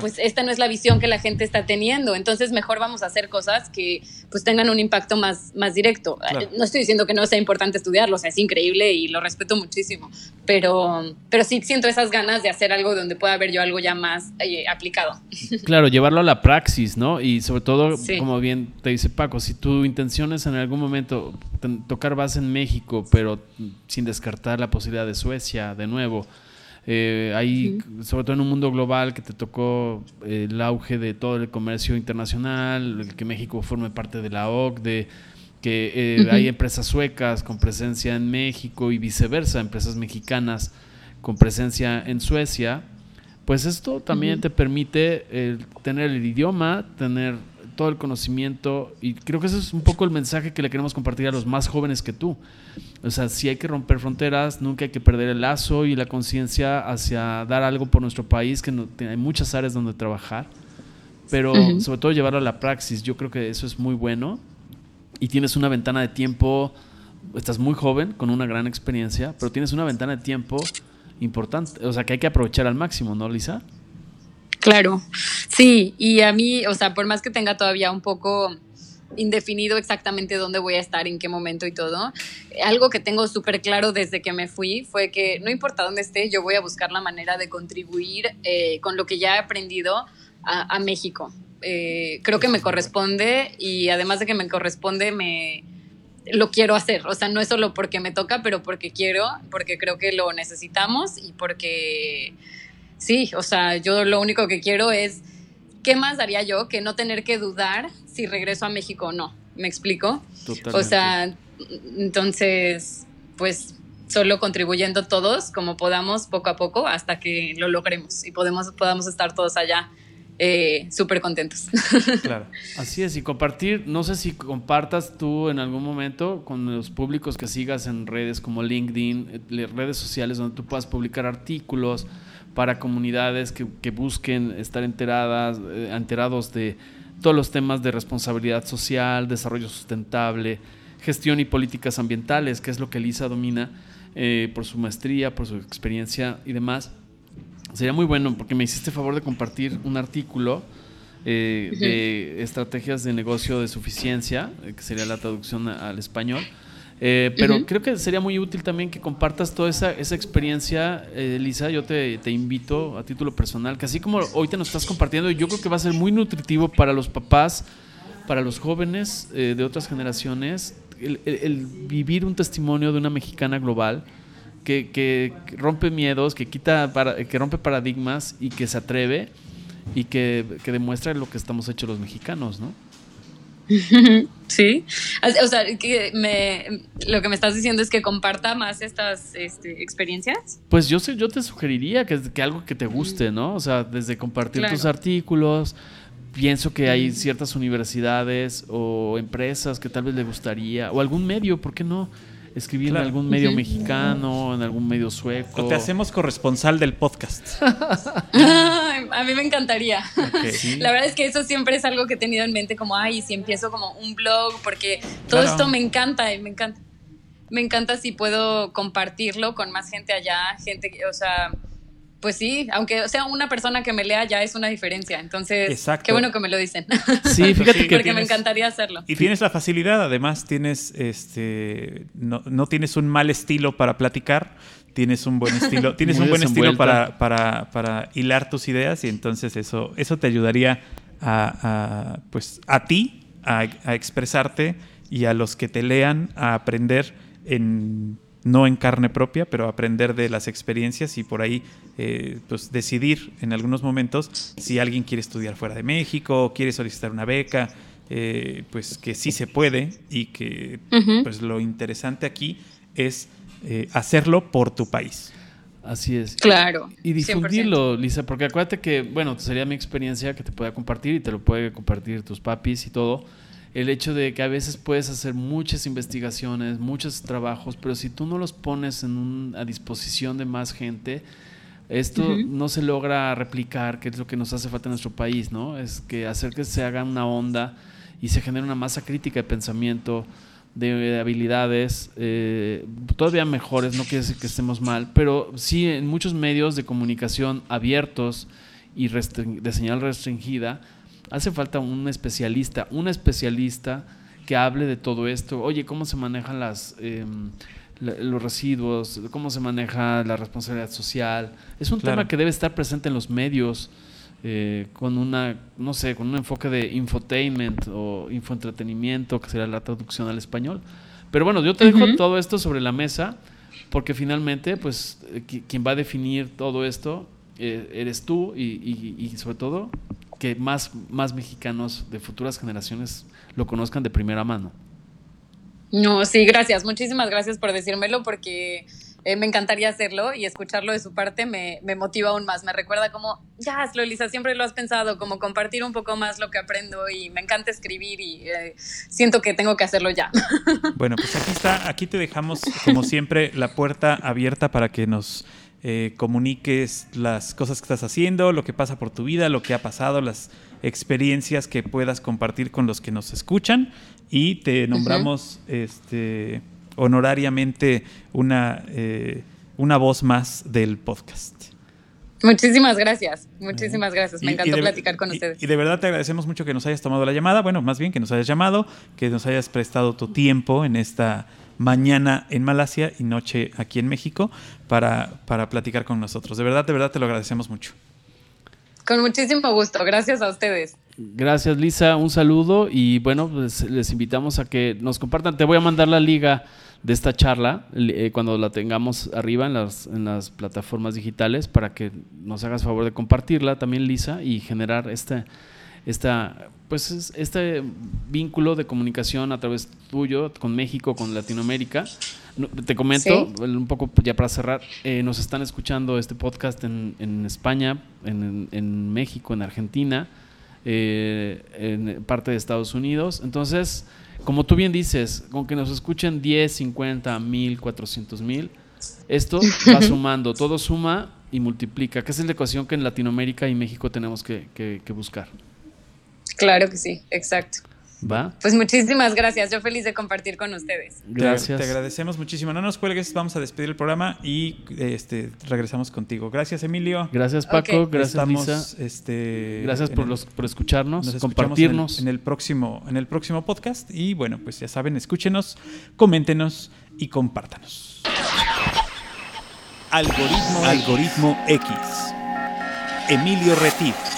pues esta no es la visión que la gente está teniendo. Entonces mejor vamos a hacer cosas que pues tengan un impacto más, más directo. No estoy diciendo que no sea importante estudiarlo, o sea, es increíble y lo respeto muchísimo, pero, pero sí siento esas ganas de hacer algo donde pueda haber yo algo ya más eh, aplicado. Claro, llevarlo a la praxis, ¿no? Y sobre todo, como bien te dice Paco, si tu intención es en algún momento tocar base en México, pero sin descartar la posibilidad de Suecia de nuevo, eh, hay, sobre todo en un mundo global que te tocó eh, el auge de todo el comercio internacional, el que México forme parte de la OCDE, que eh, hay empresas suecas con presencia en México y viceversa, empresas mexicanas con presencia en Suecia, pues esto también te permite tener el idioma, tener todo el conocimiento y creo que ese es un poco el mensaje que le queremos compartir a los más jóvenes que tú. O sea, si hay que romper fronteras, nunca hay que perder el lazo y la conciencia hacia dar algo por nuestro país, que no, hay muchas áreas donde trabajar, pero sobre todo llevarlo a la praxis, yo creo que eso es muy bueno y tienes una ventana de tiempo, estás muy joven, con una gran experiencia, pero tienes una ventana de tiempo importante, o sea, que hay que aprovechar al máximo, ¿no, Lisa? Claro, sí, y a mí, o sea, por más que tenga todavía un poco indefinido exactamente dónde voy a estar, en qué momento y todo, algo que tengo súper claro desde que me fui fue que no importa dónde esté, yo voy a buscar la manera de contribuir eh, con lo que ya he aprendido a, México. Eh, creo que me corresponde y además de que me corresponde, me lo quiero hacer. O sea, no es solo porque me toca, pero porque quiero, porque creo que lo necesitamos y porque sí, o sea, yo lo único que quiero es, ¿qué más daría yo que no tener que dudar si regreso a México o no? ¿Me explico? O sea, entonces, pues solo contribuyendo todos como podamos poco a poco hasta que lo logremos y podemos, podamos estar todos allá eh, súper contentos. Claro. Así es, y compartir, no sé si compartas tú en algún momento con los públicos que sigas en redes como LinkedIn, eh, redes sociales donde tú puedas publicar artículos, para comunidades que, busquen estar enteradas, eh, enterados de todos los temas de responsabilidad social, desarrollo sustentable, gestión y políticas ambientales, que es lo que Lisa domina eh, por su maestría, por su experiencia y demás. Sería muy bueno porque me hiciste favor de compartir un artículo eh, de estrategias de negocio de suficiencia, que sería la traducción al español, eh, pero creo que sería muy útil también que compartas toda esa, esa experiencia, eh, Lisa. Yo te, te, invito a título personal, que así como hoy te nos estás compartiendo, yo creo que va a ser muy nutritivo para los papás, para los jóvenes eh, de otras generaciones, el, vivir un testimonio de una mexicana global que, que, rompe miedos, que, quita para, que rompe paradigmas y que se atreve y que, que demuestra lo que estamos hechos los mexicanos, ¿no? Sí, o sea, que me, lo que me estás diciendo es que comparta más estas este, experiencias. Pues yo sé, yo te sugeriría que, que algo que te guste, ¿no? O sea, desde compartir tus artículos, pienso que hay ciertas universidades o empresas que tal vez le gustaría, o algún medio, ¿por qué no? Escribir en algún medio mexicano, en algún medio sueco. O te hacemos corresponsal del podcast. a mí me encantaría. La verdad es que eso siempre es algo que he tenido en mente, como, ay, si empiezo como un blog, porque todo esto me encanta y me encanta. Me encanta si puedo compartirlo con más gente allá, gente, o sea, pues sí, aunque sea una persona que me lea ya es una diferencia. Entonces, qué bueno que me lo dicen. Sí, fíjate que porque me encantaría hacerlo. Y tienes la facilidad, además tienes este no, no, tienes un mal estilo para platicar, tienes un buen estilo, tienes un buen estilo para, para, para, hilar tus ideas y entonces eso eso te ayudaría a, pues a ti a, a expresarte y a los que te lean a aprender en no en carne propia, pero aprender de las experiencias y por ahí eh, pues decidir en algunos momentos si alguien quiere estudiar fuera de México, quiere solicitar una beca, eh, pues que sí se puede y que pues lo interesante aquí es eh, hacerlo por tu país. Así es. Claro. Y difundirlo, Lisa, porque acuérdate que, bueno, sería mi experiencia que te pueda compartir y te lo puede compartir tus papis y todo el hecho de que a veces puedes hacer muchas investigaciones, muchos trabajos, pero si tú no los pones en a disposición de más gente, esto no se logra replicar, que es lo que nos hace falta en nuestro país, ¿no? Es que hacer que se haga una onda y se genere una masa crítica de pensamiento, de, habilidades, eh, todavía mejores, no quiere decir que estemos mal, pero sí en muchos medios de comunicación abiertos, y de señal restringida, hace falta un especialista, un especialista que hable de todo esto. Oye, ¿cómo se manejan las, em, los residuos? ¿Cómo se maneja la responsabilidad social? Es un tema que debe estar presente en los medios. Eh, con una, no sé, con un enfoque de infotainment o infoentretenimiento, que sería la traducción al español. Pero bueno, yo te dejo todo esto sobre la mesa, porque finalmente, pues, eh, quien va a definir todo esto eh, eres tú y, sobre todo que más, más mexicanos de futuras generaciones lo conozcan de primera mano. No, sí, gracias. Muchísimas gracias por decírmelo porque eh, me encantaría hacerlo y escucharlo de su parte me, motiva aún más. Me recuerda como, ya, hazlo, Lisa, siempre lo has pensado, como compartir un poco más lo que aprendo y me encanta escribir y eh, siento que tengo que hacerlo ya. Bueno, pues aquí está, aquí te dejamos, como siempre, la puerta abierta para que nos eh, comuniques las cosas que estás haciendo, lo que pasa por tu vida, lo que ha pasado, las experiencias que puedas compartir con los que nos escuchan y te nombramos este, honorariamente una, eh, una voz más del podcast. Muchísimas gracias, muchísimas gracias. Me encantó platicar con ustedes. Y, de verdad te agradecemos mucho que nos hayas tomado la llamada, bueno, más bien que nos hayas llamado, que nos hayas prestado tu tiempo en esta mañana en Malasia y noche aquí en México para, para platicar con nosotros. De verdad, de verdad te lo agradecemos mucho. Con muchísimo gusto, gracias a ustedes. Gracias Lisa, un saludo y bueno, pues les invitamos a que nos compartan. Te voy a mandar la liga de esta charla eh, cuando la tengamos arriba en las, en las plataformas digitales para que nos hagas favor de compartirla también Lisa y generar este, esta, pues este vínculo de comunicación a través tuyo con México, con Latinoamérica. Te comento, un poco ya para cerrar, eh, nos están escuchando este podcast en, en España, en, en, México, en Argentina, eh, en parte de Estados Unidos. Entonces, como tú bien dices, con que nos escuchen 10, 50, 1000, 400 mil, esto va sumando, todo suma y multiplica, que es la ecuación que en Latinoamérica y México tenemos que, que buscar. Claro que sí, exacto. ¿Va? Pues muchísimas gracias. Yo feliz de compartir con ustedes. Gracias. Te, agradecemos muchísimo. No nos cuelgues, vamos a despedir el programa y este regresamos contigo. Gracias, Emilio. Gracias, Paco. Gracias, Lisa. Este, gracias por, los, por escucharnos, compartirnos. En el, próximo, en el próximo podcast. Y bueno, pues ya saben, escúchenos, coméntenos y compártanos. Algoritmo, Algoritmo X. Emilio Retif.